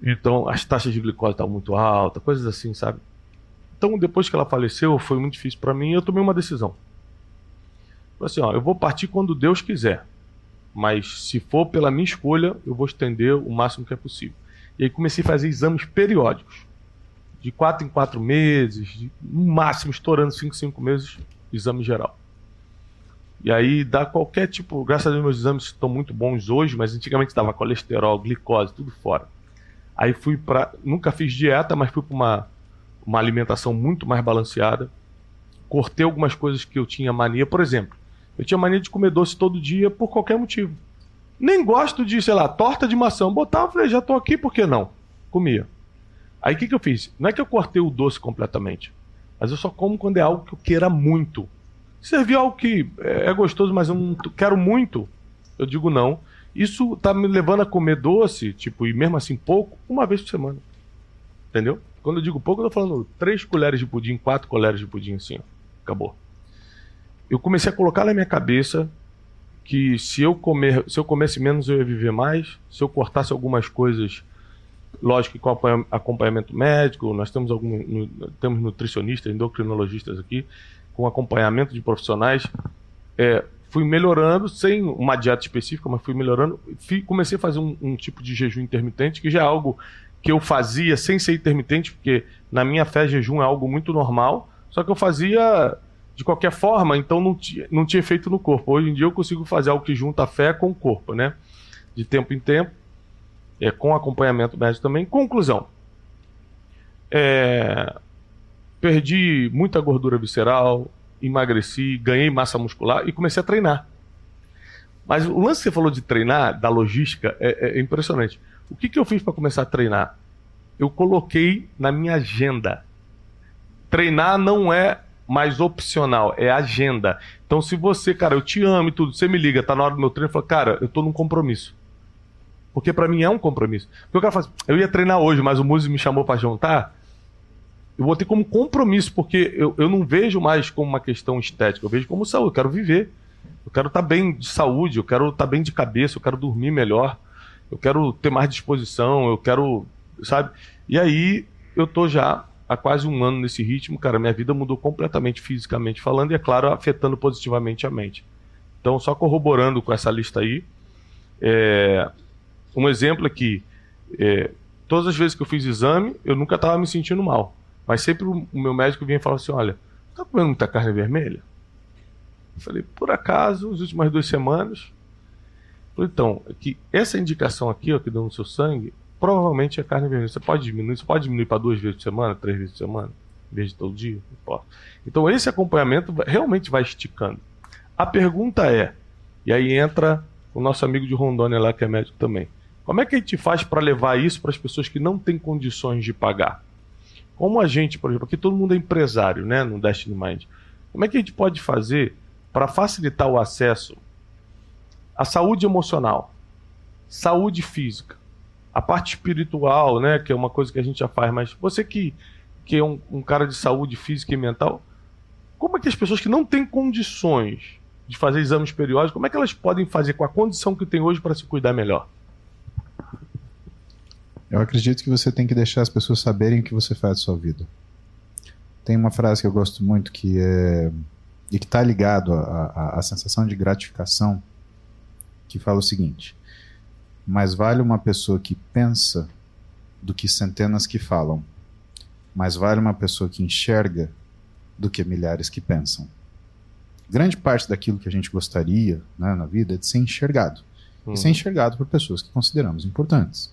Então, as taxas de glicose estavam muito altas, coisas assim, sabe? Então, depois que ela faleceu, foi muito difícil para mim eu tomei uma decisão. Falei assim, ó, eu vou partir quando Deus quiser. Mas se for pela minha escolha, eu vou estender o máximo que é possível. E aí comecei a fazer exames periódicos de quatro em quatro meses, de, no máximo estourando cinco, cinco meses, exame geral. E aí dá qualquer tipo, graças a Deus meus exames estão muito bons hoje, mas antigamente dava colesterol, glicose, tudo fora. Aí fui para, nunca fiz dieta, mas fui para uma uma alimentação muito mais balanceada. Cortei algumas coisas que eu tinha mania, por exemplo, eu tinha mania de comer doce todo dia por qualquer motivo. Nem gosto de, sei lá, torta de maçã. Botava, falei, já tô aqui, por que não? Comia. Aí o que, que eu fiz? Não é que eu cortei o doce completamente, mas eu só como quando é algo que eu queira muito. Servir algo que é, é gostoso, mas eu não quero muito, eu digo não. Isso tá me levando a comer doce, tipo, e mesmo assim pouco, uma vez por semana. Entendeu? Quando eu digo pouco, eu tô falando três colheres de pudim, quatro colheres de pudim, assim, ó. Acabou. Eu comecei a colocar na minha cabeça que se eu comer, se eu comesse menos, eu ia viver mais. Se eu cortasse algumas coisas lógico que com acompanhamento médico, nós temos algum, temos nutricionistas, endocrinologistas aqui, com acompanhamento de profissionais. É, fui melhorando, sem uma dieta específica, mas fui melhorando. Fui, comecei a fazer um, um, tipo de jejum intermitente, que já é algo que eu fazia sem ser intermitente, porque na minha fé jejum é algo muito normal, só que eu fazia de qualquer forma, então não tinha, não tinha efeito no corpo. Hoje em dia eu consigo fazer algo que junta a fé com o corpo, né? De tempo em tempo é, com acompanhamento médico também. Conclusão: é, perdi muita gordura visceral, emagreci, ganhei massa muscular e comecei a treinar. Mas o lance que você falou de treinar, da logística, é, é impressionante. O que, que eu fiz para começar a treinar? Eu coloquei na minha agenda. Treinar não é mais opcional, é agenda. Então, se você, cara, eu te amo e tudo, você me liga, tá na hora do meu treino, fala, cara, eu tô num compromisso. Porque para mim é um compromisso. Porque o cara fala assim, eu ia treinar hoje, mas o músico me chamou para jantar. Eu vou ter como compromisso, porque eu, eu não vejo mais como uma questão estética, eu vejo como saúde. Eu quero viver. Eu quero estar tá bem de saúde, eu quero estar tá bem de cabeça, eu quero dormir melhor, eu quero ter mais disposição, eu quero, sabe? E aí eu tô já há quase um ano nesse ritmo, cara, minha vida mudou completamente fisicamente falando e, é claro, afetando positivamente a mente. Então, só corroborando com essa lista aí, é, um exemplo aqui, é, todas as vezes que eu fiz exame, eu nunca estava me sentindo mal. Mas sempre o meu médico vinha e falava assim: olha, tá comendo muita carne vermelha? Eu falei, por acaso, as últimas duas semanas. Falei, então, é que essa indicação aqui, ó, que deu no seu sangue, provavelmente é carne vermelha. Você pode diminuir, você pode diminuir para duas vezes por semana, três vezes por semana, em vez de todo dia, não importa. Então, esse acompanhamento realmente vai esticando. A pergunta é, e aí entra o nosso amigo de Rondônia lá, que é médico também. Como é que a gente faz para levar isso para as pessoas que não têm condições de pagar? Como a gente, por exemplo, aqui todo mundo é empresário, né, no Destiny Mind. Como é que a gente pode fazer para facilitar o acesso à saúde emocional, saúde física, a parte espiritual, né, que é uma coisa que a gente já faz, mas você que, que é um, um cara de saúde física e mental, como é que as pessoas que não têm condições de fazer exames periódicos, como é que elas podem fazer com a condição que tem hoje para se cuidar melhor? Eu acredito que você tem que deixar as pessoas saberem o que você faz da sua vida. Tem uma frase que eu gosto muito que é e que está ligado à sensação de gratificação, que fala o seguinte: mais vale uma pessoa que pensa do que centenas que falam. Mais vale uma pessoa que enxerga do que milhares que pensam. Grande parte daquilo que a gente gostaria né, na vida é de ser enxergado. Uhum. E ser enxergado por pessoas que consideramos importantes.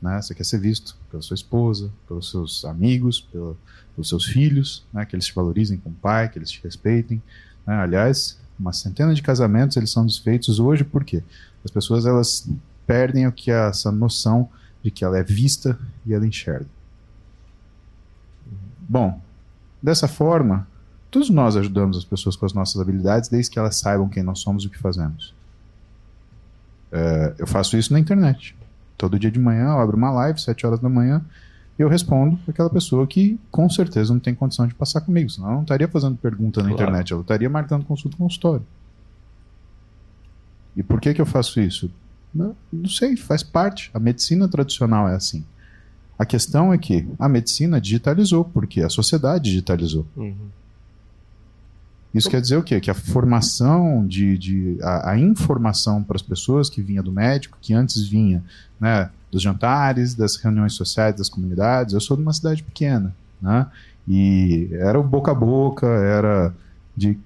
Né? Você quer ser visto pela sua esposa, pelos seus amigos, pela, pelos seus filhos, né? que eles te valorizem como pai, que eles te respeitem. Né? Aliás, uma centena de casamentos eles são desfeitos hoje por quê? As pessoas elas perdem o que é essa noção de que ela é vista e ela enxerga. Bom, dessa forma, todos nós ajudamos as pessoas com as nossas habilidades, desde que elas saibam quem nós somos e o que fazemos. É, eu faço isso na internet. Todo dia de manhã eu abro uma live, 7 horas da manhã, e eu respondo aquela pessoa que com certeza não tem condição de passar comigo, senão eu não estaria fazendo pergunta na claro. internet, eu estaria marcando consulta com consultório. E por que, que eu faço isso? Não, não sei, faz parte. A medicina tradicional é assim. A questão é que a medicina digitalizou, porque a sociedade digitalizou. Uhum. Isso quer dizer o quê? Que a formação de, de a, a informação para as pessoas que vinha do médico, que antes vinha né, dos jantares, das reuniões sociais, das comunidades. Eu sou de uma cidade pequena, né? E era o boca a boca, era de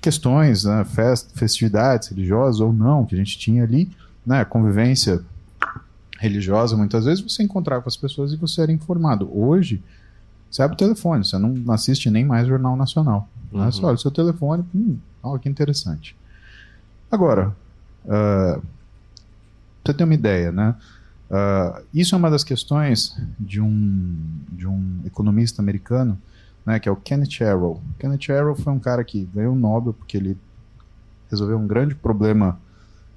questões, né, fest, festividades religiosas ou não que a gente tinha ali, né, convivência religiosa, muitas vezes você encontrava com as pessoas e você era informado. Hoje, você abre o telefone, você não assiste nem mais Jornal Nacional. Né? Uhum. Você olha o seu telefone, hum, olha que interessante. Agora, uh, você tem uma ideia, né? Uh, isso é uma das questões de um, de um economista americano, né, que é o Kenneth Arrow. Kenneth Arrow foi um cara que ganhou o Nobel porque ele resolveu um grande problema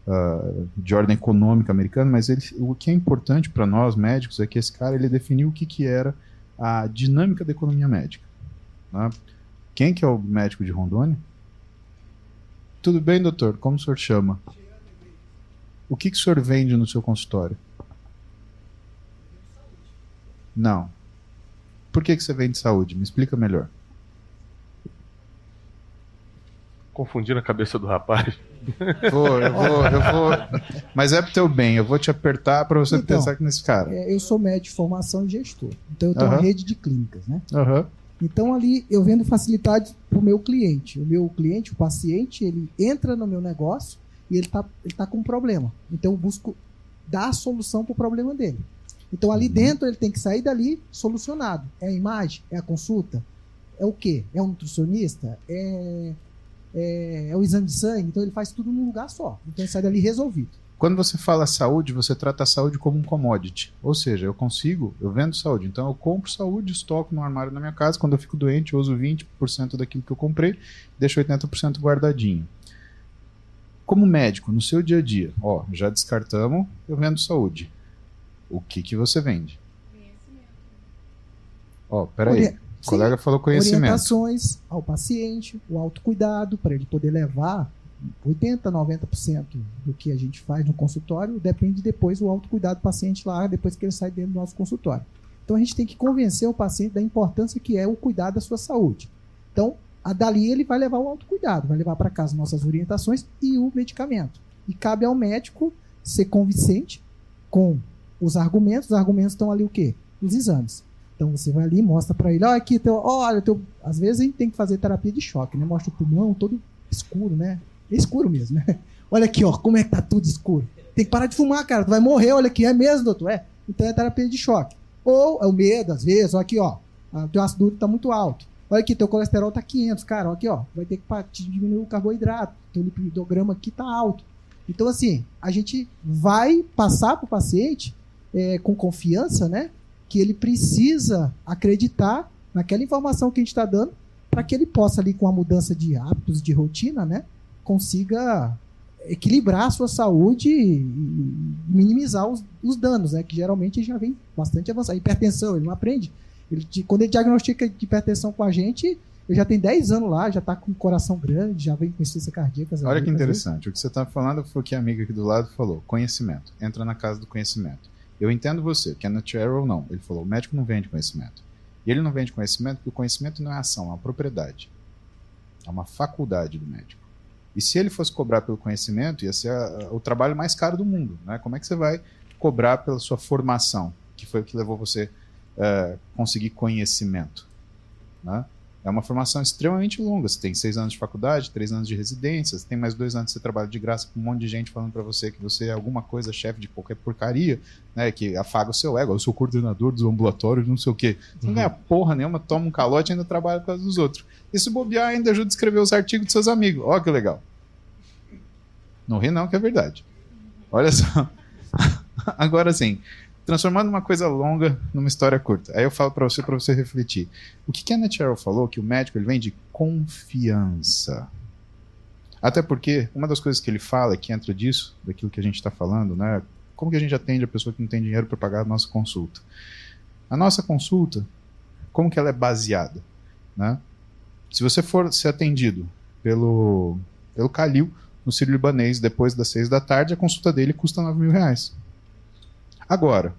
uh, de ordem econômica americana, mas ele, o que é importante para nós médicos é que esse cara ele definiu o que, que era a dinâmica da economia médica. Né? Quem que é o médico de Rondônia? Tudo bem, doutor? Como o senhor chama? O que, que o senhor vende no seu consultório? Não. Por que, que você vende saúde? Me explica melhor. Confundindo a cabeça do rapaz. Vou, eu vou, eu vou. Mas é pro teu bem, eu vou te apertar para você então, pensar nesse cara. É, eu sou médico de formação e gestor. Então eu tenho uma rede de clínicas, né? Uhum. Então ali eu vendo facilidade para o meu cliente. O meu cliente, o paciente, ele entra no meu negócio e ele está ele tá com um problema. Então eu busco dar a solução para o problema dele. Então ali uhum. dentro ele tem que sair dali solucionado. É a imagem? É a consulta? É o quê? É um nutricionista? É é, é o exame de sangue, então ele faz tudo num lugar só. Então ele sai dali resolvido. Quando você fala saúde, você trata a saúde como um commodity. Ou seja, eu consigo, eu vendo saúde. Então eu compro saúde, estoco no armário na minha casa. Quando eu fico doente, eu uso 20% daquilo que eu comprei, deixo 80% guardadinho. Como médico, no seu dia a dia, ó, já descartamos, eu vendo saúde. O que que você vende? Conhecimento. Ó, peraí. O colega falou conhecimento. Orientações ao paciente, o autocuidado, para ele poder levar 80%, 90% do que a gente faz no consultório, depende depois do autocuidado do paciente lá, depois que ele sai dentro do nosso consultório. Então a gente tem que convencer o paciente da importância que é o cuidado da sua saúde. Então, a dali ele vai levar o autocuidado, vai levar para casa nossas orientações e o medicamento. E cabe ao médico ser convincente com os argumentos. Os argumentos estão ali o quê? Os exames. Então você vai ali, mostra para ele, olha aqui, teu, olha, teu... às vezes a gente tem que fazer terapia de choque, né? Mostra o pulmão todo escuro, né? É escuro mesmo, né? [laughs] Olha aqui, ó, como é que tá tudo escuro. Tem que parar de fumar, cara, tu vai morrer, olha aqui, é mesmo, doutor? É. Então é terapia de choque. Ou é o medo, às vezes, olha aqui, ó, teu ácido úrico tá muito alto. Olha aqui, teu colesterol tá 500, cara, olha aqui, ó, vai ter que diminuir o carboidrato, teu lipidograma aqui tá alto. Então, assim, a gente vai passar pro paciente é, com confiança, né? Que ele precisa acreditar naquela informação que a gente está dando para que ele possa ali com a mudança de hábitos, de rotina, né, consiga equilibrar a sua saúde e minimizar os, os danos, né, que geralmente já vem bastante avançado. Hipertensão, ele não aprende. Ele, quando ele diagnostica hipertensão com a gente, ele já tem 10 anos lá, já está com o coração grande, já vem com insuficiência cardíaca. Olha que interessante. O que você está falando foi o que a amiga aqui do lado falou: conhecimento. Entra na casa do conhecimento. Eu entendo você, Kenneth Arrow não. Ele falou: o médico não vende conhecimento. E ele não vende conhecimento porque o conhecimento não é ação, é uma propriedade. É uma faculdade do médico. E se ele fosse cobrar pelo conhecimento, ia ser a, a, o trabalho mais caro do mundo. Né? Como é que você vai cobrar pela sua formação, que foi o que levou você a uh, conseguir conhecimento? Né? É uma formação extremamente longa. Você tem seis anos de faculdade, três anos de residência, você tem mais dois anos de você trabalha de graça com um monte de gente falando para você que você é alguma coisa, chefe de qualquer porcaria, né? Que afaga o seu ego. Eu sou coordenador dos ambulatórios, não sei o quê. Você não ganha uhum. porra nenhuma, toma um calote e ainda trabalha por causa dos outros. E se bobear, ainda ajuda a escrever os artigos dos seus amigos. Ó, que legal. Não ri, não, que é verdade. Olha só. [laughs] Agora sim, transformando uma coisa longa numa história curta. Aí eu falo para você, para você refletir. O que Kenneth Arrow falou, que o médico ele vem de confiança. Até porque uma das coisas que ele fala, que entra disso, daquilo que a gente está falando, né? Como que a gente atende a pessoa que não tem dinheiro para pagar a nossa consulta? A nossa consulta, como que ela é baseada? Né? Se você for ser atendido pelo, pelo Calil, no Sírio Libanês, depois das seis da tarde, a consulta dele custa 9 mil reais. Agora,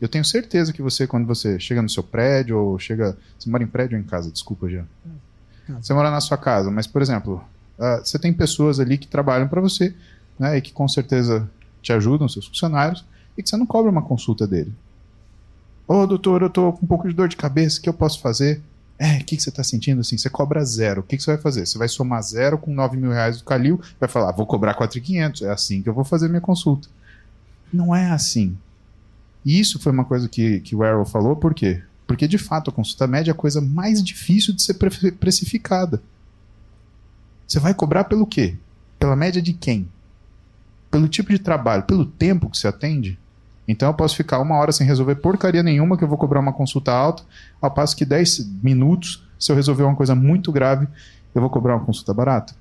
eu tenho certeza que você, quando você chega no seu prédio, ou chega. Você mora em prédio ou em casa? Desculpa já. Você mora na sua casa, mas, por exemplo, uh, você tem pessoas ali que trabalham para você, né, e que com certeza te ajudam, seus funcionários, e que você não cobra uma consulta dele. Ô, oh, doutor, eu tô com um pouco de dor de cabeça, o que eu posso fazer? É, o que, que você está sentindo assim? Você cobra zero. O que, que você vai fazer? Você vai somar zero com 9 mil reais do Calil, vai falar, vou cobrar 4,500. É assim que eu vou fazer minha consulta. Não é assim. E isso foi uma coisa que, que o Arrow falou, por quê? Porque, de fato, a consulta média é a coisa mais difícil de ser precificada. Você vai cobrar pelo quê? Pela média de quem? Pelo tipo de trabalho, pelo tempo que você atende? Então eu posso ficar uma hora sem resolver porcaria nenhuma, que eu vou cobrar uma consulta alta, ao passo que 10 minutos, se eu resolver uma coisa muito grave, eu vou cobrar uma consulta barata.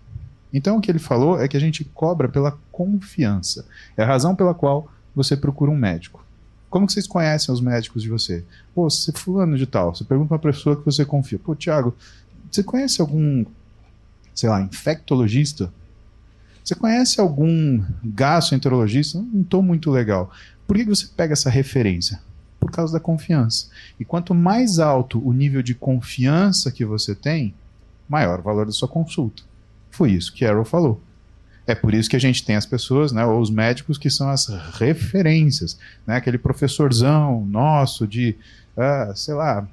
Então o que ele falou é que a gente cobra pela confiança. É a razão pela qual você procura um médico. Como que vocês conhecem os médicos de você? Pô, você é fulano de tal, você pergunta uma pessoa que você confia. Pô, Thiago, você conhece algum, sei lá, infectologista? Você conhece algum gastroenterologista? Não estou muito legal. Por que você pega essa referência? Por causa da confiança. E quanto mais alto o nível de confiança que você tem, maior o valor da sua consulta. Foi isso que Arrow falou. É por isso que a gente tem as pessoas, né, ou os médicos que são as referências, né, aquele professorzão nosso de, ah, sei lá,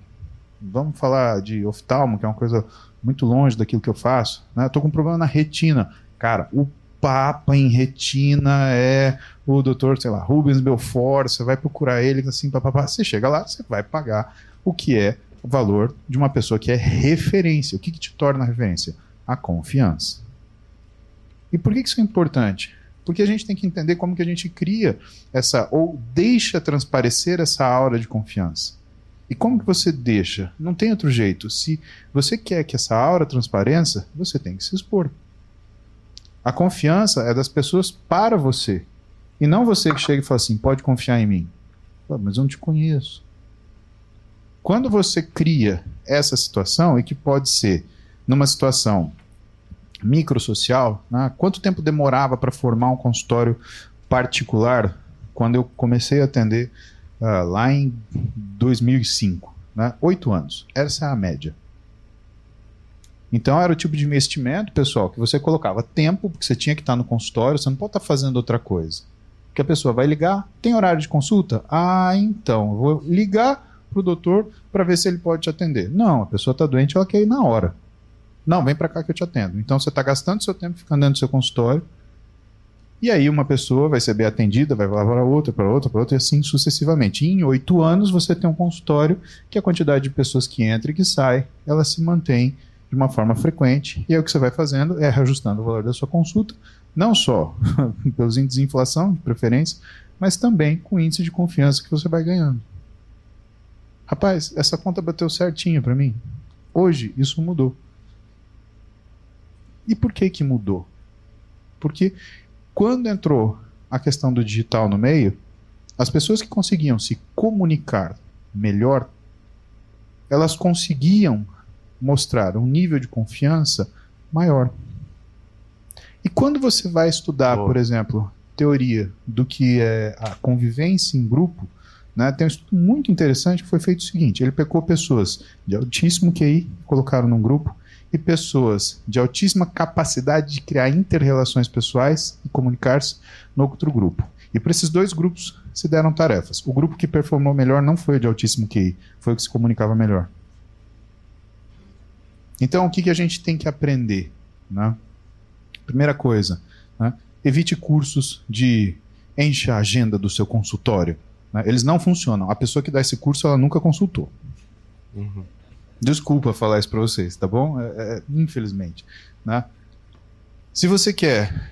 vamos falar de oftalmo, que é uma coisa muito longe daquilo que eu faço, né, estou com um problema na retina, cara, o papa em retina é o doutor, sei lá, Rubens Belfort, você vai procurar ele assim, papapá, você chega lá, você vai pagar o que é o valor de uma pessoa que é referência. O que, que te torna referência? A confiança. E por que isso é importante? Porque a gente tem que entender como que a gente cria essa, ou deixa transparecer essa aura de confiança. E como que você deixa? Não tem outro jeito. Se você quer que essa aura transpareça, você tem que se expor. A confiança é das pessoas para você. E não você que chega e fala assim: pode confiar em mim. mas eu não te conheço. Quando você cria essa situação, e que pode ser numa situação microsocial, né? quanto tempo demorava para formar um consultório particular quando eu comecei a atender uh, lá em 2005? Né? Oito anos. Essa é a média. Então era o tipo de investimento, pessoal, que você colocava tempo, porque você tinha que estar no consultório, você não pode estar fazendo outra coisa. Que a pessoa vai ligar, tem horário de consulta? Ah, então, vou ligar para o doutor para ver se ele pode te atender. Não, a pessoa está doente, ela quer ir na hora. Não, vem para cá que eu te atendo. Então você está gastando seu tempo ficando dentro do seu consultório. E aí uma pessoa vai ser bem atendida, vai lá para outra, para outra, para outra, e assim sucessivamente. E em oito anos você tem um consultório que a quantidade de pessoas que entra e que sai, ela se mantém de uma forma frequente. E aí o que você vai fazendo é reajustando o valor da sua consulta, não só [laughs] pelos índices de inflação, de preferência, mas também com o índice de confiança que você vai ganhando. Rapaz, essa conta bateu certinho para mim. Hoje isso mudou. E por que que mudou? Porque quando entrou a questão do digital no meio, as pessoas que conseguiam se comunicar melhor, elas conseguiam mostrar um nível de confiança maior. E quando você vai estudar, por exemplo, teoria do que é a convivência em grupo, né, tem um estudo muito interessante que foi feito o seguinte: ele pegou pessoas de altíssimo QI, colocaram num grupo, e pessoas de altíssima capacidade de criar interrelações pessoais e comunicar-se no outro grupo. E para esses dois grupos se deram tarefas. O grupo que performou melhor não foi o de altíssimo QI, foi o que se comunicava melhor. Então, o que, que a gente tem que aprender? Né? Primeira coisa, né? evite cursos de enche a agenda do seu consultório. Né? Eles não funcionam. A pessoa que dá esse curso, ela nunca consultou. Uhum. Desculpa falar isso para vocês, tá bom? É, é, infelizmente. Né? Se você quer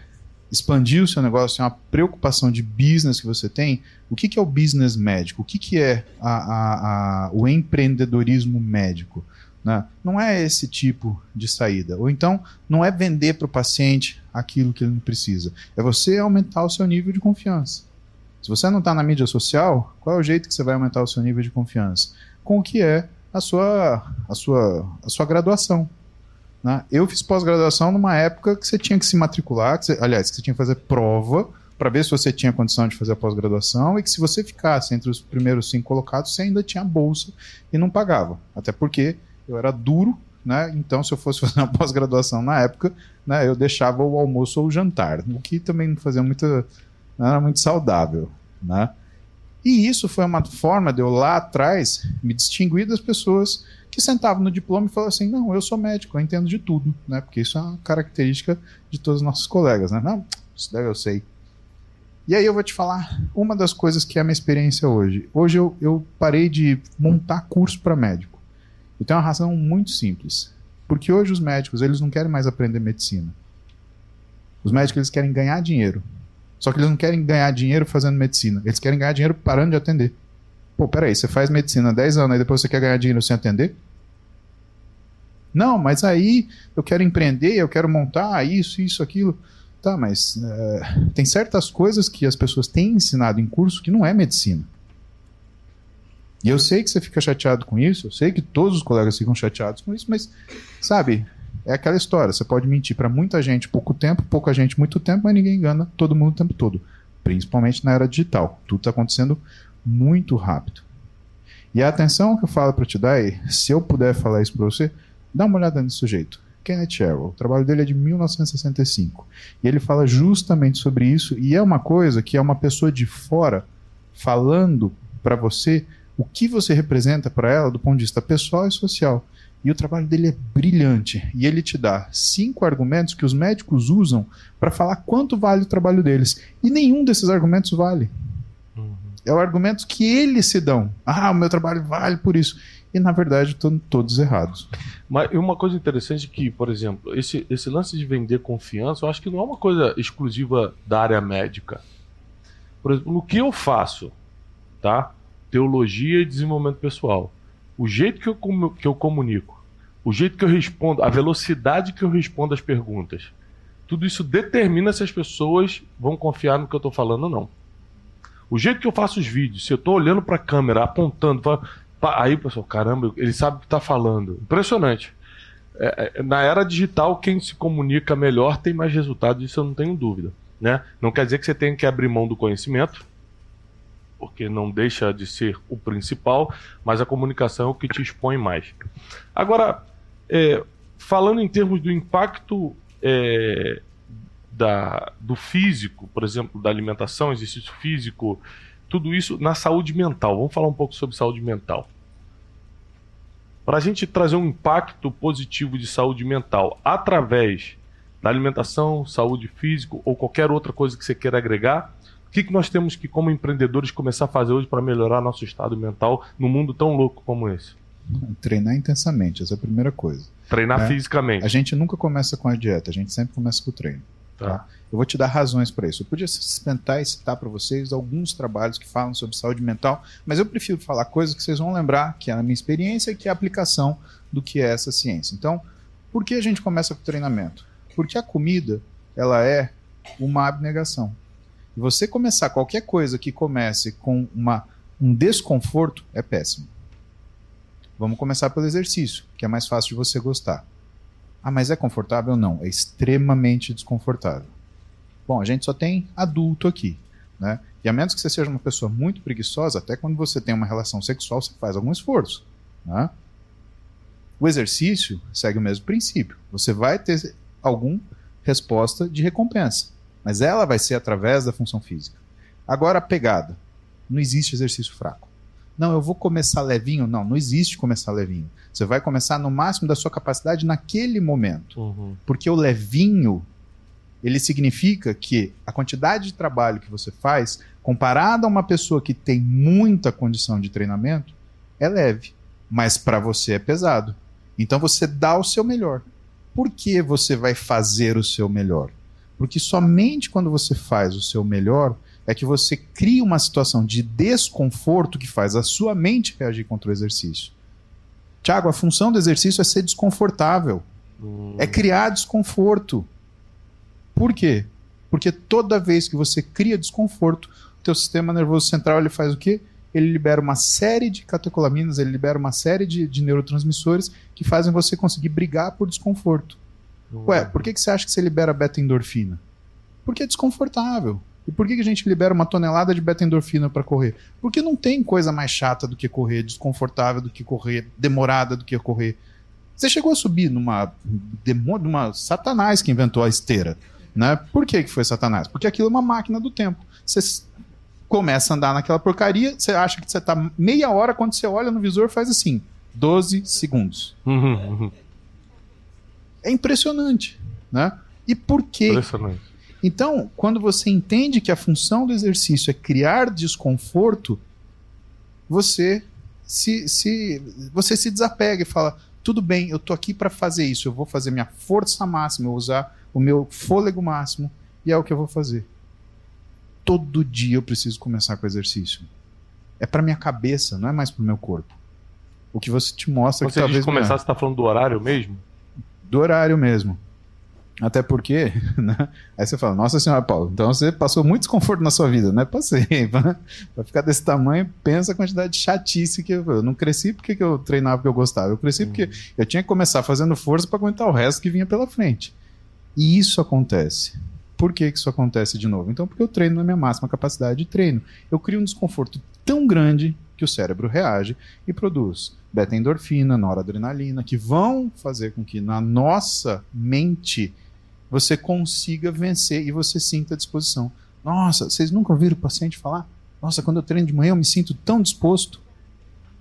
expandir o seu negócio, é uma preocupação de business que você tem, o que, que é o business médico? O que, que é a, a, a, o empreendedorismo médico? Né? Não é esse tipo de saída. Ou então, não é vender para o paciente aquilo que ele não precisa. É você aumentar o seu nível de confiança. Se você não está na mídia social, qual é o jeito que você vai aumentar o seu nível de confiança? Com o que é a sua, a sua, a sua graduação. Né? Eu fiz pós-graduação numa época que você tinha que se matricular, que você, aliás, que você tinha que fazer prova para ver se você tinha condição de fazer a pós-graduação e que se você ficasse entre os primeiros cinco colocados, você ainda tinha bolsa e não pagava. Até porque eu era duro, né? Então, se eu fosse [laughs] fazer uma pós-graduação na época, né, eu deixava o almoço ou o jantar, o que também não fazia muita, não era muito saudável, né? E isso foi uma forma de eu lá atrás me distinguir das pessoas que sentavam no diploma e falavam assim: não, eu sou médico, eu entendo de tudo, né? Porque isso é uma característica de todos os nossos colegas, né? Não, isso daí eu sei. E aí eu vou te falar uma das coisas que é a minha experiência hoje. Hoje eu, eu parei de montar curso para médico. E tem uma razão muito simples. Porque hoje os médicos, eles não querem mais aprender medicina. Os médicos, eles querem ganhar dinheiro. Só que eles não querem ganhar dinheiro fazendo medicina. Eles querem ganhar dinheiro parando de atender. Pô, peraí, você faz medicina há 10 anos e depois você quer ganhar dinheiro sem atender? Não, mas aí eu quero empreender, eu quero montar isso, isso, aquilo. Tá, mas é, tem certas coisas que as pessoas têm ensinado em curso que não é medicina. E eu sei que você fica chateado com isso, eu sei que todos os colegas ficam chateados com isso, mas, sabe, é aquela história. Você pode mentir para muita gente pouco tempo, pouca gente muito tempo, mas ninguém engana todo mundo o tempo todo. Principalmente na era digital. Tudo está acontecendo muito rápido. E a atenção que eu falo para te dar é, se eu puder falar isso para você, dá uma olhada nesse sujeito. Kenneth Sherrill. O trabalho dele é de 1965. E ele fala justamente sobre isso, e é uma coisa que é uma pessoa de fora falando para você o que você representa para ela do ponto de vista pessoal e social. E o trabalho dele é brilhante. E ele te dá cinco argumentos que os médicos usam para falar quanto vale o trabalho deles. E nenhum desses argumentos vale. Uhum. É o argumento que eles se dão. Ah, o meu trabalho vale por isso. E na verdade estão todos errados. Mas uma coisa interessante é que, por exemplo, esse, esse lance de vender confiança, eu acho que não é uma coisa exclusiva da área médica. Por exemplo, no que eu faço, tá? teologia e desenvolvimento pessoal. O jeito que eu, que eu comunico, o jeito que eu respondo, a velocidade que eu respondo as perguntas, tudo isso determina se as pessoas vão confiar no que eu estou falando ou não. O jeito que eu faço os vídeos, se eu estou olhando para a câmera, apontando, aí o pessoal, caramba, ele sabe o que está falando. Impressionante. É, é, na era digital, quem se comunica melhor tem mais resultado, isso eu não tenho dúvida. Né? Não quer dizer que você tenha que abrir mão do conhecimento, porque não deixa de ser o principal, mas a comunicação é o que te expõe mais. Agora, é, falando em termos do impacto é, da, do físico, por exemplo, da alimentação, exercício físico, tudo isso na saúde mental. Vamos falar um pouco sobre saúde mental. Para a gente trazer um impacto positivo de saúde mental através da alimentação, saúde física ou qualquer outra coisa que você queira agregar, o que, que nós temos que, como empreendedores, começar a fazer hoje para melhorar nosso estado mental num mundo tão louco como esse? Treinar intensamente, essa é a primeira coisa. Treinar né? fisicamente. A gente nunca começa com a dieta, a gente sempre começa com o treino. Tá. tá? Eu vou te dar razões para isso. Eu podia tentar e citar para vocês alguns trabalhos que falam sobre saúde mental, mas eu prefiro falar coisas que vocês vão lembrar, que é a minha experiência e que é a aplicação do que é essa ciência. Então, por que a gente começa com o treinamento? Porque a comida, ela é uma abnegação você começar qualquer coisa que comece com uma, um desconforto é péssimo. Vamos começar pelo exercício, que é mais fácil de você gostar. Ah, mas é confortável? Não, é extremamente desconfortável. Bom, a gente só tem adulto aqui, né? E a menos que você seja uma pessoa muito preguiçosa, até quando você tem uma relação sexual, você faz algum esforço, né? O exercício segue o mesmo princípio. Você vai ter alguma resposta de recompensa. Mas ela vai ser através da função física. Agora a pegada. Não existe exercício fraco. Não, eu vou começar levinho. Não, não existe começar levinho. Você vai começar no máximo da sua capacidade naquele momento. Uhum. Porque o levinho, ele significa que a quantidade de trabalho que você faz, comparado a uma pessoa que tem muita condição de treinamento, é leve. Mas para você é pesado. Então você dá o seu melhor. Por que você vai fazer o seu melhor? Porque somente quando você faz o seu melhor é que você cria uma situação de desconforto que faz a sua mente reagir contra o exercício. Tiago, a função do exercício é ser desconfortável. Hum. É criar desconforto. Por quê? Porque toda vez que você cria desconforto, o teu sistema nervoso central ele faz o quê? Ele libera uma série de catecolaminas, ele libera uma série de, de neurotransmissores que fazem você conseguir brigar por desconforto. Ué, por que, que você acha que você libera beta-endorfina? Porque é desconfortável. E por que, que a gente libera uma tonelada de beta-endorfina para correr? Porque não tem coisa mais chata do que correr, desconfortável do que correr, demorada do que correr. Você chegou a subir numa, numa Satanás que inventou a esteira. Né? Por que, que foi Satanás? Porque aquilo é uma máquina do tempo. Você começa a andar naquela porcaria, você acha que você está meia hora, quando você olha no visor, faz assim: 12 segundos. Uhum, uhum. É impressionante. Né? E por quê? Impressionante. Então, quando você entende que a função do exercício é criar desconforto, você se, se, você se desapega e fala: tudo bem, eu tô aqui para fazer isso, eu vou fazer minha força máxima, eu vou usar o meu fôlego máximo e é o que eu vou fazer. Todo dia eu preciso começar com exercício. É para minha cabeça, não é mais para o meu corpo. O que você te mostra Quando que você talvez começar, você está falando do horário mesmo? Do horário mesmo. Até porque, [laughs] né? Aí você fala, nossa senhora, Paulo, então você passou muito desconforto na sua vida, [laughs] né? Passei. Pra ficar desse tamanho, pensa a quantidade de chatice que eu. Eu não cresci porque eu treinava porque eu gostava. Eu cresci uhum. porque eu tinha que começar fazendo força para aguentar o resto que vinha pela frente. E isso acontece. Por que, que isso acontece de novo? Então, porque eu treino na minha máxima capacidade de treino. Eu crio um desconforto tão grande que o cérebro reage e produz beta-endorfina, noradrenalina, que vão fazer com que na nossa mente você consiga vencer e você sinta a disposição. Nossa, vocês nunca ouviram o paciente falar? Nossa, quando eu treino de manhã eu me sinto tão disposto.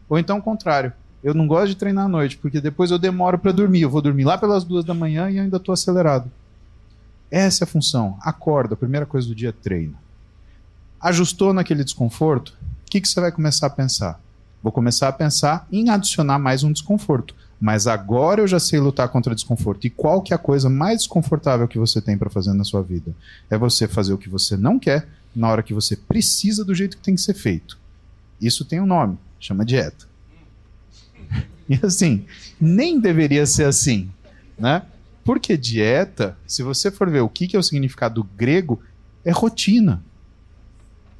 Ou então o contrário. Eu não gosto de treinar à noite, porque depois eu demoro para dormir. Eu vou dormir lá pelas duas da manhã e ainda estou acelerado. Essa é a função. Acorda, primeira coisa do dia, treina. Ajustou naquele desconforto? O que, que você vai começar a pensar? Vou começar a pensar em adicionar mais um desconforto. Mas agora eu já sei lutar contra desconforto. E qual que é a coisa mais desconfortável que você tem para fazer na sua vida? É você fazer o que você não quer na hora que você precisa do jeito que tem que ser feito. Isso tem um nome, chama dieta. [laughs] E assim, nem deveria ser assim, né? Porque dieta, se você for ver o que, que é o significado grego, é rotina.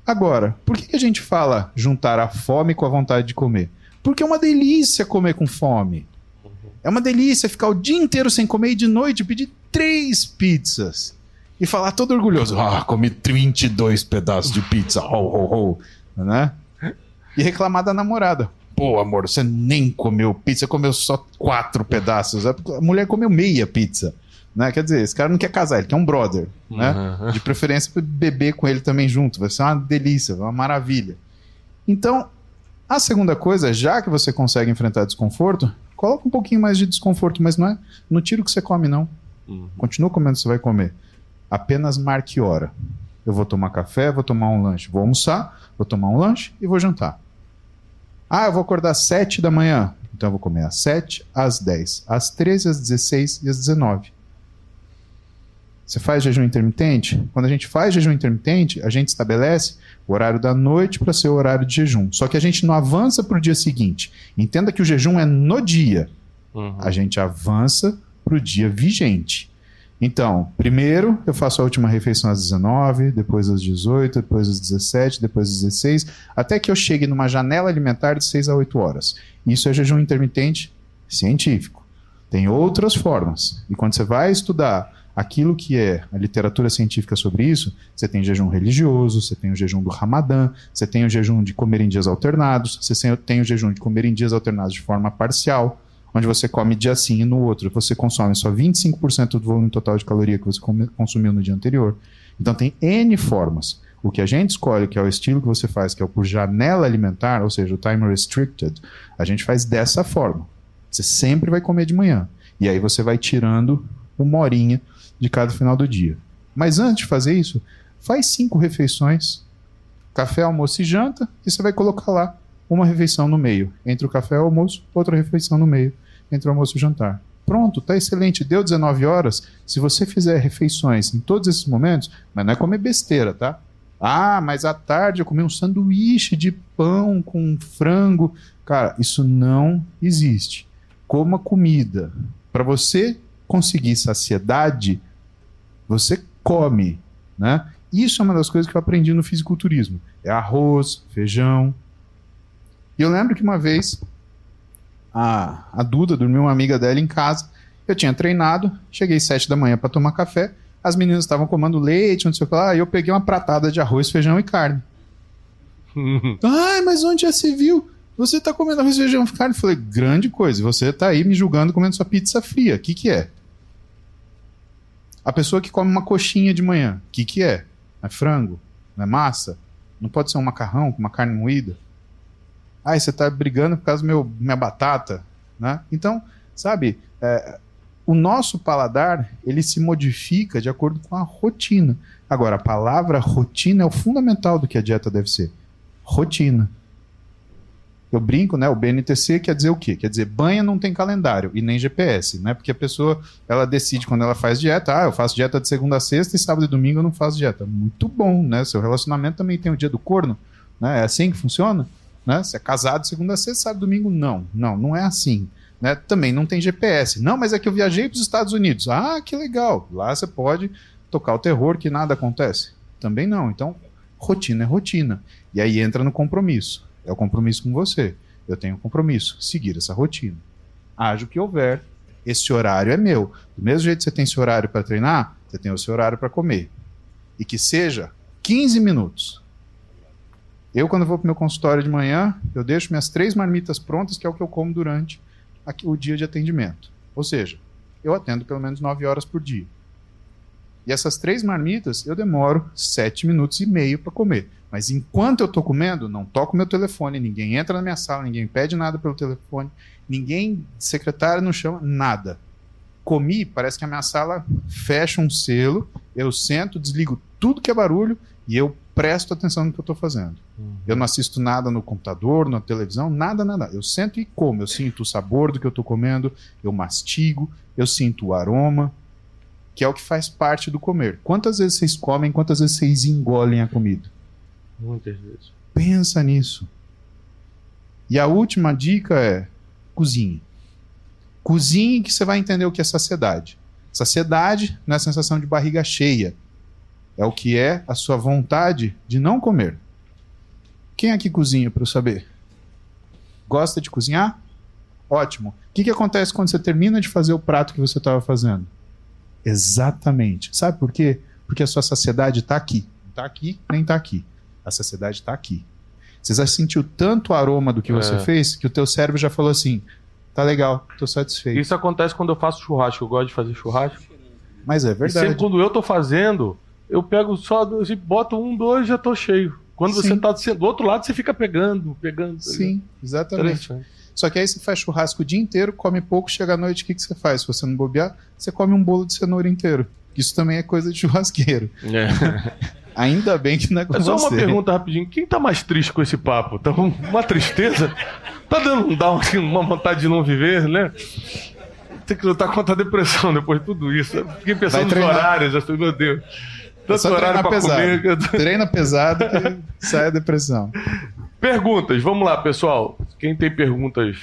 Agora, por que, a gente fala juntar a fome com a vontade de comer? Porque é uma delícia comer com fome. É uma delícia ficar o dia inteiro sem comer e de noite pedir três pizzas. E falar todo orgulhoso: Ah, comi 22 pedaços de pizza, ho, ho, ho. Né? E reclamar da namorada. Pô, amor, você nem comeu pizza, comeu só quatro pedaços. A mulher comeu meia pizza. Né? Quer dizer, esse cara não quer casar, ele quer um brother. Né? Uhum. De preferência beber com ele também junto. Vai ser uma delícia, uma maravilha. Então, a segunda coisa, já que você consegue enfrentar desconforto, coloca um pouquinho mais de desconforto, mas não é no tiro que você come, não. Uhum. Continua comendo, você vai comer. Apenas marque hora. Eu vou tomar café, vou tomar um lanche, vou almoçar, vou tomar um lanche e vou jantar. Ah, eu vou acordar às 7 da manhã. Então eu vou comer às 7, às 10, às 13, às 16 e às 19. Você faz jejum intermitente? Quando a gente faz jejum intermitente, a gente estabelece o horário da noite para ser o horário de jejum. Só que a gente não avança para o dia seguinte. Entenda que o jejum é no dia. Uhum. A gente avança para o dia vigente. Então, primeiro eu faço a última refeição às 19, depois às 18, depois às 17, depois às 16, até que eu chegue numa janela alimentar de 6 a 8 horas. Isso é jejum intermitente científico. Tem outras formas. E quando você vai estudar aquilo que é a literatura científica sobre isso, você tem jejum religioso, você tem o jejum do Ramadã, você tem o jejum de comer em dias alternados, você tem o jejum de comer em dias alternados de forma parcial, onde você come dia sim e no outro você consome só 25% do volume total de caloria que você consumiu no dia anterior. Então tem N formas. O que a gente escolhe, que é o estilo que você faz, que é o por janela alimentar, ou seja, o time restricted, a gente faz dessa forma. Você sempre vai comer de manhã. E aí você vai tirando uma horinha de cada final do dia. Mas antes de fazer isso, faz cinco refeições, café, almoço e janta, e você vai colocar lá uma refeição no meio. Entre o café e o almoço, outra refeição no meio, entre o almoço e o jantar. Pronto, tá excelente. Deu 19 horas. Se você fizer refeições em todos esses momentos, mas não é comer besteira, tá? Ah, mas à tarde eu comi um sanduíche de pão com frango. Cara, isso não existe. Coma comida. Para você conseguir saciedade, você come, né? Isso é uma das coisas que eu aprendi no fisiculturismo. É arroz, feijão. E eu lembro que uma vez a, a Duda dormiu uma amiga dela em casa. Eu tinha treinado, cheguei sete da manhã para tomar café. As meninas estavam comendo leite, não sei o que lá. E eu peguei uma pratada de arroz, feijão e carne. [laughs] Ai, mas onde já se viu? Você tá comendo arroz, feijão e carne? Eu falei, grande coisa. Você tá aí me julgando comendo sua pizza fria. O que que é? A pessoa que come uma coxinha de manhã, o que que é? É frango? Não é massa? Não pode ser um macarrão com uma carne moída? Ah, você tá brigando por causa do meu minha batata, né? Então, sabe, é, o nosso paladar ele se modifica de acordo com a rotina. Agora, a palavra rotina é o fundamental do que a dieta deve ser. Rotina. Eu brinco, né? O BNTC quer dizer o quê? Quer dizer, banha não tem calendário e nem GPS, né? Porque a pessoa, ela decide quando ela faz dieta, ah, eu faço dieta de segunda a sexta e sábado e domingo eu não faço dieta. Muito bom, né? Seu relacionamento também tem o dia do corno, né? É assim que funciona, né? Você é casado segunda a sexta, sábado e domingo não. Não, não é assim. Né? Também não tem GPS. Não, mas é que eu viajei para os Estados Unidos. Ah, que legal. Lá você pode tocar o terror que nada acontece. Também não. Então, rotina é rotina. E aí entra no compromisso. É o compromisso com você. Eu tenho um compromisso, seguir essa rotina. Haja o que houver, esse horário é meu. Do mesmo jeito que você tem esse horário para treinar, você tem o seu horário para comer. E que seja 15 minutos. Eu, quando vou para o meu consultório de manhã, eu deixo minhas três marmitas prontas, que é o que eu como durante o dia de atendimento. Ou seja, eu atendo pelo menos 9 horas por dia. E essas três marmitas eu demoro 7 minutos e meio para comer. Mas enquanto eu estou comendo, não toco meu telefone, ninguém entra na minha sala, ninguém pede nada pelo telefone, ninguém, secretário não chama, nada. Comi, parece que a minha sala fecha um selo, eu sento, desligo tudo que é barulho e eu presto atenção no que eu estou fazendo. Uhum. Eu não assisto nada no computador, na televisão, nada, nada. Eu sento e como. Eu sinto o sabor do que eu estou comendo, eu mastigo, eu sinto o aroma, que é o que faz parte do comer. Quantas vezes vocês comem, quantas vezes vocês engolem a comida? Muitas vezes. Pensa nisso. E a última dica é: cozinhe. Cozinhe que você vai entender o que é saciedade. Saciedade não é a sensação de barriga cheia é o que é a sua vontade de não comer. Quem aqui cozinha para eu saber? Gosta de cozinhar? Ótimo. O que, que acontece quando você termina de fazer o prato que você estava fazendo? Exatamente. Sabe por quê? Porque a sua saciedade está aqui. Não está aqui, nem está aqui. A saciedade está aqui. Você já sentiu tanto aroma do que você é. fez que o teu cérebro já falou assim: tá legal, tô satisfeito. Isso acontece quando eu faço churrasco. Eu gosto de fazer churrasco. Mas é verdade. E sempre quando eu tô fazendo, eu pego só, assim, boto um, dois, já tô cheio. Quando Sim. você tá do outro lado, você fica pegando, pegando. Sim, exatamente. Só que aí você faz churrasco o dia inteiro, come pouco, chega à noite, o que, que você faz? Se você não bobear, você come um bolo de cenoura inteiro. Isso também é coisa de churrasqueiro. É. [laughs] Ainda bem que não é com é só você. uma pergunta rapidinho. Quem tá mais triste com esse papo? Tá uma tristeza? Tá dando dá uma vontade de não viver, né? Tem que lutar contra a depressão depois de tudo isso. Fiquei pensando nos horários, assim, meu Deus. Tanto Só horário pra pesado. comer. Treina pesado que sai a depressão. Perguntas, vamos lá, pessoal. Quem tem perguntas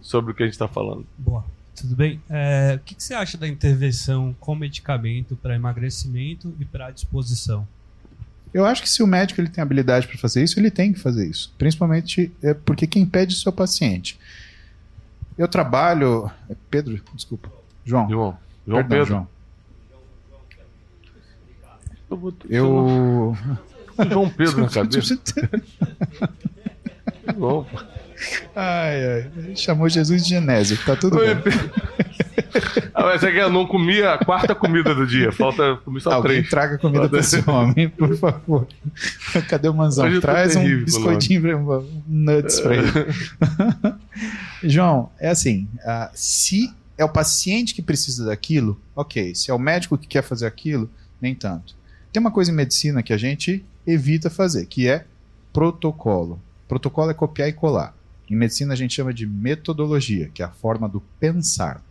sobre o que a gente está falando? Boa, tudo bem? É, o que, que, você acha da intervenção com medicamento para emagrecimento e para disposição? Eu acho que se o médico ele tem habilidade para fazer isso, ele tem que fazer isso. Principalmente é porque quem pede é o seu paciente. Eu trabalho. É Pedro, desculpa. João. João. João Perdão, Pedro. João. Eu. [laughs] João Pedro na cabeça. [laughs] Bom. Ai, ai. Chamou Jesus de Genésio, tá tudo bem. [laughs] ah, mas é que eu não comi a quarta comida do dia. Falta comer só Alguém três. traga comida pra esse homem, por favor. Cadê o Manzão? Traz terrível, um biscoitinho, pra, um nuts pra ele. João, é assim: uh, se é o paciente que precisa daquilo, ok. Se é o médico que quer fazer aquilo, nem tanto. Tem uma coisa em medicina que a gente evita fazer, que é protocolo. Protocolo é copiar e colar. Em medicina a gente chama de metodologia, que é a forma do pensar.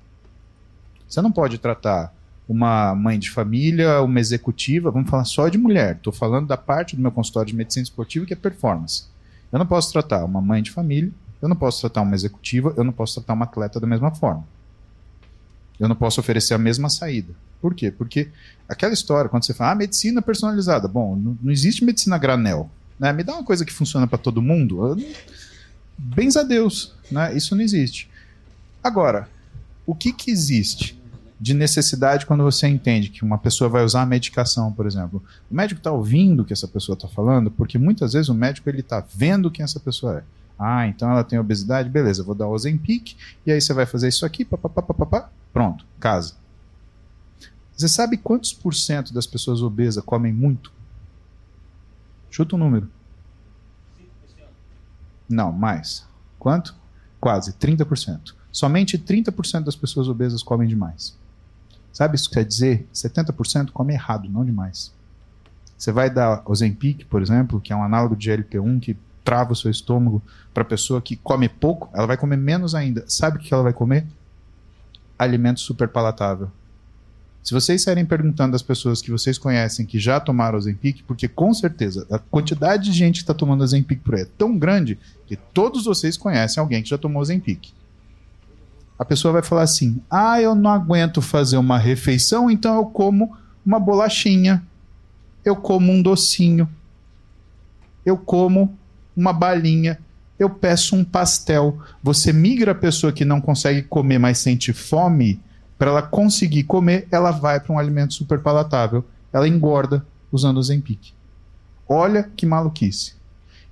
Você não pode tratar uma mãe de família, uma executiva, vamos falar só de mulher. Estou falando da parte do meu consultório de medicina esportiva que é performance. Eu não posso tratar uma mãe de família, eu não posso tratar uma executiva, eu não posso tratar uma atleta da mesma forma. Eu não posso oferecer a mesma saída. Por quê? Porque aquela história, quando você fala, ah, medicina personalizada. Bom, não, não existe medicina granel. Né? Me dá uma coisa que funciona para todo mundo. Eu, bens a Deus. Né? Isso não existe. Agora, o que, que existe de necessidade quando você entende que uma pessoa vai usar a medicação, por exemplo? O médico está ouvindo o que essa pessoa está falando, porque muitas vezes o médico ele está vendo quem essa pessoa é. Ah, então ela tem obesidade, beleza, vou dar o Ozempic, e aí você vai fazer isso aqui, papapá, pronto, casa. Você sabe quantos por cento das pessoas obesas comem muito? Chuta um número. 5%. Não, mais. Quanto? Quase, 30%. Somente 30% das pessoas obesas comem demais. Sabe isso que quer dizer? 70% come errado, não demais. Você vai dar Ozempic, por exemplo, que é um análogo de GLP-1 que trava o seu estômago para a pessoa que come pouco, ela vai comer menos ainda. Sabe o que ela vai comer? Alimento super palatável. Se vocês saírem perguntando às pessoas que vocês conhecem que já tomaram Ozempic, porque com certeza a quantidade de gente que está tomando Ozempic por aí é tão grande que todos vocês conhecem alguém que já tomou Ozempic. A pessoa vai falar assim: ah, eu não aguento fazer uma refeição, então eu como uma bolachinha, eu como um docinho, eu como uma balinha, eu peço um pastel. Você migra a pessoa que não consegue comer, mas sente fome para ela conseguir comer, ela vai para um alimento super palatável. Ela engorda usando o Zempic. Olha que maluquice.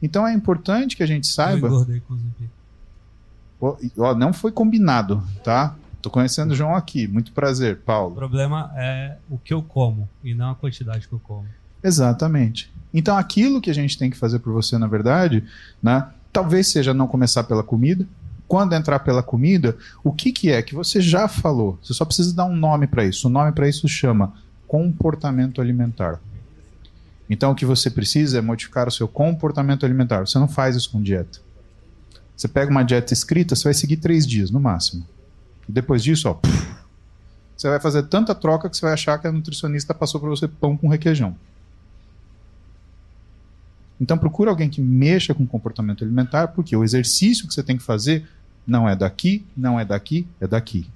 Então é importante que a gente saiba. Eu engordei com o Zempic. Ó, não foi combinado, tá? Tô conhecendo o João aqui. Muito prazer, Paulo. O problema é o que eu como e não a quantidade que eu como. Exatamente. Então aquilo que a gente tem que fazer por você, na verdade, né? Talvez seja não começar pela comida, quando entrar pela comida, o que, que é que você já falou? Você só precisa dar um nome para isso. O nome para isso chama comportamento alimentar. Então o que você precisa é modificar o seu comportamento alimentar. Você não faz isso com dieta. Você pega uma dieta escrita, você vai seguir três dias no máximo. Depois disso, ó, você vai fazer tanta troca que você vai achar que a nutricionista passou para você pão com requeijão. Então procura alguém que mexa com comportamento alimentar, porque o exercício que você tem que fazer não é daqui, não é daqui, é daqui.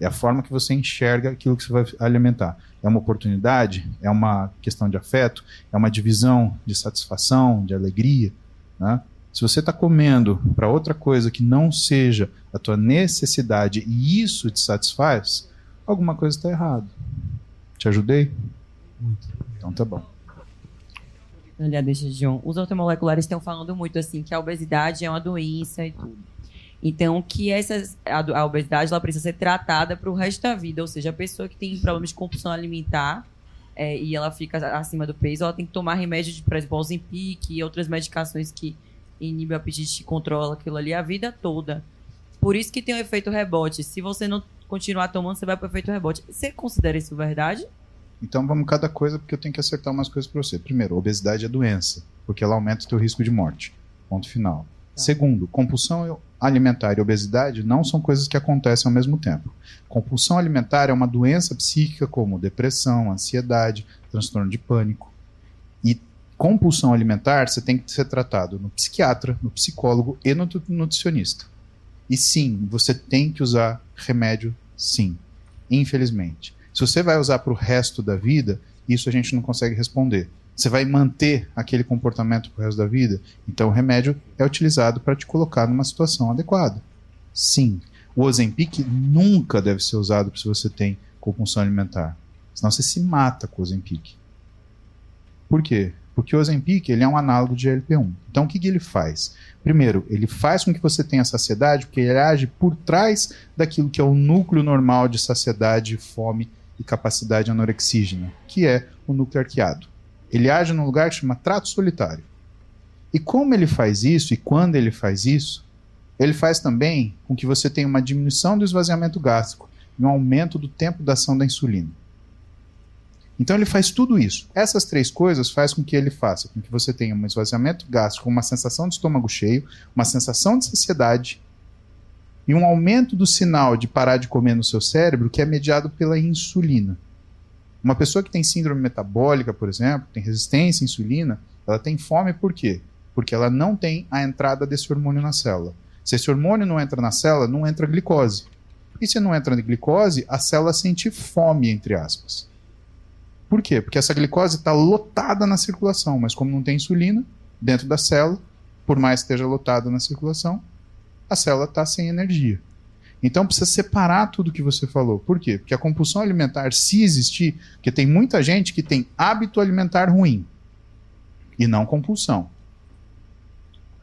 É a forma que você enxerga aquilo que você vai alimentar. É uma oportunidade, é uma questão de afeto, é uma divisão de satisfação, de alegria. Né? Se você está comendo para outra coisa que não seja a tua necessidade e isso te satisfaz, alguma coisa está errado. Te ajudei? Muito. Então tá bom. Olha, deixa, João. Os automoleculares estão falando muito assim que a obesidade é uma doença e tudo. Então, que essa, a, a obesidade ela precisa ser tratada para o resto da vida. Ou seja, a pessoa que tem problemas de compulsão alimentar é, e ela fica acima do peso, ela tem que tomar remédio de, por exemplo, Ozempic e outras medicações que inibem o apetite e controlam aquilo ali a vida toda. Por isso que tem o efeito rebote. Se você não continuar tomando, você vai para o efeito rebote. Você considera isso verdade? Então vamos cada coisa porque eu tenho que acertar umas coisas para você. Primeiro, obesidade é doença, porque ela aumenta o teu risco de morte. Ponto final. Tá. Segundo, compulsão alimentar e obesidade não são coisas que acontecem ao mesmo tempo. Compulsão alimentar é uma doença psíquica como depressão, ansiedade, transtorno de pânico. E compulsão alimentar você tem que ser tratado no psiquiatra, no psicólogo e no nutricionista. E sim, você tem que usar remédio, sim. Infelizmente. Se você vai usar para o resto da vida, isso a gente não consegue responder. Você vai manter aquele comportamento para o resto da vida? Então o remédio é utilizado para te colocar numa situação adequada. Sim. O Ozempic nunca deve ser usado se você tem compulsão alimentar. Senão você se mata com o Ozempic. Por quê? Porque o Ozempic ele é um análogo de GLP-1. Então o que, que ele faz? Primeiro, ele faz com que você tenha saciedade, porque ele age por trás daquilo que é o núcleo normal de saciedade, fome e capacidade anorexígena, que é o núcleo arqueado. Ele age num lugar que chama trato solitário. E como ele faz isso e quando ele faz isso, ele faz também com que você tenha uma diminuição do esvaziamento gástrico e um aumento do tempo da ação da insulina. Então ele faz tudo isso. Essas três coisas faz com que ele faça com que você tenha um esvaziamento gástrico, uma sensação de estômago cheio, uma sensação de saciedade e um aumento do sinal de parar de comer no seu cérebro que é mediado pela insulina. Uma pessoa que tem síndrome metabólica, por exemplo, tem resistência à insulina, ela tem fome por quê? Porque ela não tem a entrada desse hormônio na célula. Se esse hormônio não entra na célula, não entra glicose. E se não entra glicose, a célula sente fome, entre aspas. Por quê? Porque essa glicose está lotada na circulação, mas como não tem insulina dentro da célula, por mais que esteja lotada na circulação, a célula está sem energia. Então precisa separar tudo que você falou. Por quê? Porque a compulsão alimentar, se existir, porque tem muita gente que tem hábito alimentar ruim e não compulsão.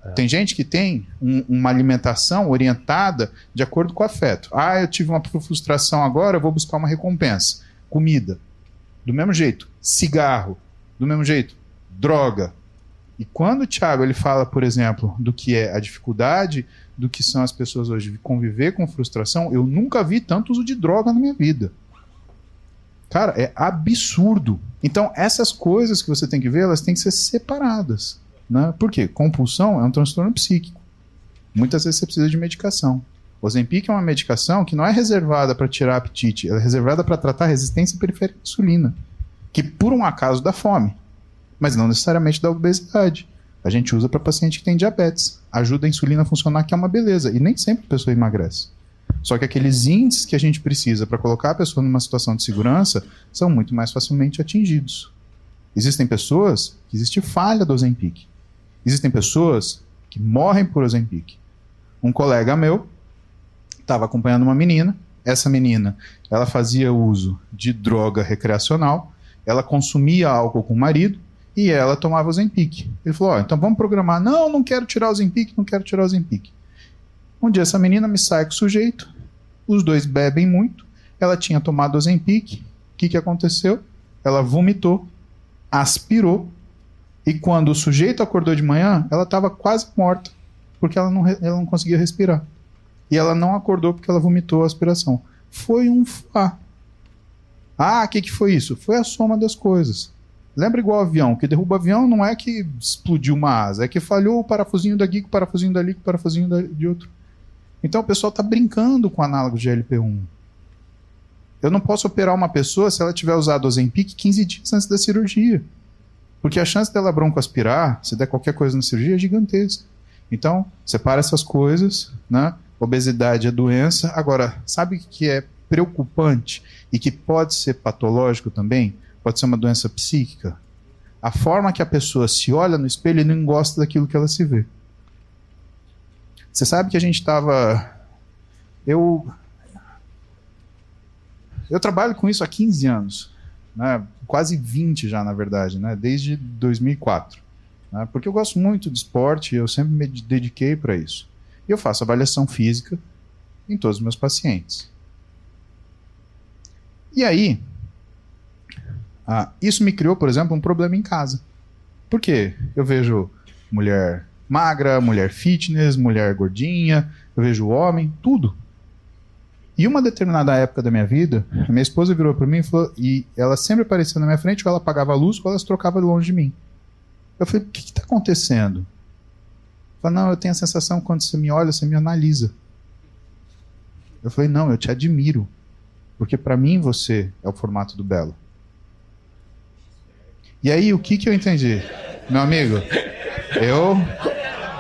É. Tem gente que tem um, uma alimentação orientada de acordo com o afeto. Ah, eu tive uma frustração agora, eu vou buscar uma recompensa. Comida. Do mesmo jeito. Cigarro. Do mesmo jeito. Droga. E quando o Thiago ele fala, por exemplo, do que é a dificuldade do que são as pessoas hoje conviver com frustração, eu nunca vi tanto uso de droga na minha vida. Cara, é absurdo. Então, essas coisas que você tem que ver, elas têm que ser separadas. Né? Por quê? Compulsão é um transtorno psíquico. Muitas vezes você precisa de medicação. Ozempic é uma medicação que não é reservada para tirar apetite, ela é reservada para tratar resistência periférica à insulina, que por um acaso dá fome, mas não necessariamente dá obesidade. A gente usa para paciente que tem diabetes. Ajuda a insulina a funcionar, que é uma beleza, e nem sempre a pessoa emagrece. Só que aqueles índices que a gente precisa para colocar a pessoa numa situação de segurança são muito mais facilmente atingidos. Existem pessoas que existe falha do Ozempic. Existem pessoas que morrem por Ozempic. Um colega meu estava acompanhando uma menina. Essa menina, ela fazia uso de droga recreacional. Ela consumia álcool com o marido e ela tomava Ozempic. Ele falou: oh, então vamos programar. Não, não quero tirar o Ozempic, não quero tirar o Ozempic. Um dia essa menina me sai com o sujeito. Os dois bebem muito. Ela tinha tomado Ozempic. O que, que aconteceu? Ela vomitou, aspirou e quando o sujeito acordou de manhã, ela estava quase morta, porque ela não, ela não conseguia respirar. E ela não acordou porque ela vomitou a aspiração. Foi um fuá. Ah, o que, que foi isso? Foi a soma das coisas. Lembra igual avião, que derruba avião não é que explodiu uma asa, é que falhou o parafusinho daqui, o parafusinho dali, o parafusinho de outro. Então o pessoal está brincando com o análogo de LP1. Eu não posso operar uma pessoa se ela tiver usado o Ozempic 15 dias antes da cirurgia. Porque a chance dela broncoaspirar, se der qualquer coisa na cirurgia, é gigantesca. Então, separa essas coisas, né? Obesidade é doença. Agora, sabe o que é preocupante e que pode ser patológico também? Pode ser uma doença psíquica. A forma que a pessoa se olha no espelho e não gosta daquilo que ela se vê. Você sabe que a gente estava. Eu. Eu trabalho com isso há 15 anos né, quase 20 já, na verdade, né, desde 2004. Né, porque eu gosto muito de esporte e eu sempre me dediquei para isso. E eu faço avaliação física em todos os meus pacientes. E aí, ah, isso me criou, por exemplo, um problema em casa. Por quê? Eu vejo mulher magra, mulher fitness, mulher gordinha, eu vejo homem, tudo. E uma determinada época da minha vida, a minha esposa virou para mim e falou, e ela sempre aparecia na minha frente, ou ela apagava a luz, ou ela se trocava longe de mim. Eu falei, o que está acontecendo? Ela falou, não, eu tenho a sensação quando você me olha, você me analisa. Eu falei, não, eu te admiro. Porque para mim você é o formato do belo. E aí, o que, que eu entendi? Meu amigo, eu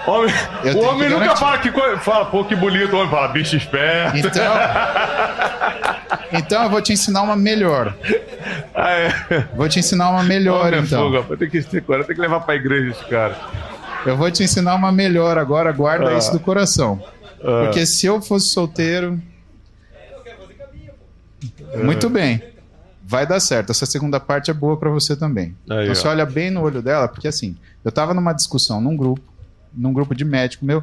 Homem, o homem nunca garantir. fala que fala, pô, que bonito, o homem fala, bicho esperto. Então, então eu vou te ensinar uma melhor. Ah, é. Vou te ensinar uma melhor, homem então. Fuga, tem que ter tem que levar pra igreja esse cara. Eu vou te ensinar uma melhor agora, guarda ah. isso do coração. Ah. Porque se eu fosse solteiro. Muito bem. Vai dar certo. Essa segunda parte é boa para você também. Aí, então ó. você olha bem no olho dela, porque assim, eu tava numa discussão num grupo num grupo de médico meu.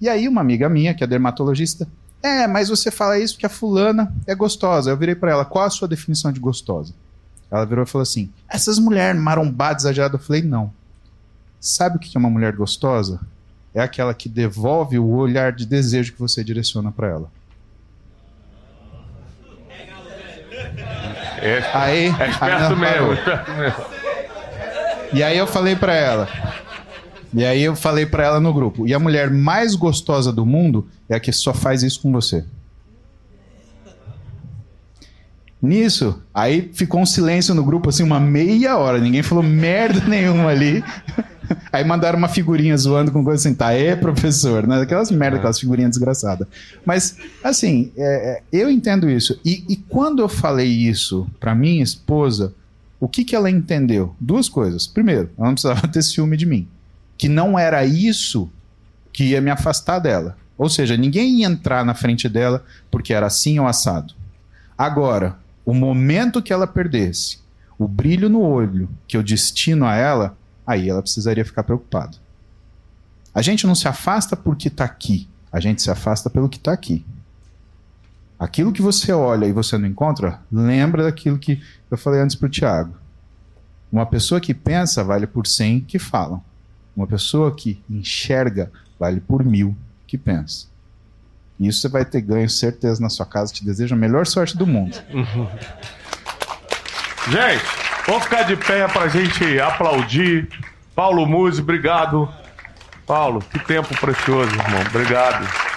E aí uma amiga minha, que é dermatologista, é, mas você fala isso porque a fulana é gostosa. Eu virei para ela, qual a sua definição de gostosa? Ela virou e falou assim, essas mulheres marombadas exageradas. Eu falei, não. Sabe o que é uma mulher gostosa? É aquela que devolve o olhar de desejo que você direciona para ela. É, aí, é esperto mesmo, esperto mesmo. E aí eu falei para ela, E aí eu falei pra ela no grupo: e a mulher mais gostosa do mundo é a que só faz isso com você. Nisso, aí ficou um silêncio no grupo, assim, uma meia hora. Ninguém falou merda [laughs] nenhuma ali. [laughs] Aí mandaram uma figurinha zoando com coisa assim, tá, é professor, né? Aquelas merda, aquelas figurinhas desgraçadas. Mas, assim, é, é, eu entendo isso. E, e quando eu falei isso pra minha esposa, o que, que ela entendeu? Duas coisas. Primeiro, ela não precisava [laughs] ter ciúme de mim. Que não era isso que ia me afastar dela. Ou seja, ninguém ia entrar na frente dela porque era assim ou assado. Agora, o momento que ela perdesse o brilho no olho que eu destino a ela, aí ela precisaria ficar preocupada. A gente não se afasta porque está aqui, a gente se afasta pelo que está aqui. Aquilo que você olha e você não encontra, lembra daquilo que eu falei antes para o Tiago. Uma pessoa que pensa vale por cem que falam. Uma pessoa que enxerga vale por mil que pensa. E isso você vai ter ganho, certeza, na sua casa. Te desejo a melhor sorte do mundo. [laughs] Gente, vamos ficar de pé pra gente aplaudir. Paulo Musi, obrigado. Paulo, que tempo precioso, irmão. Obrigado.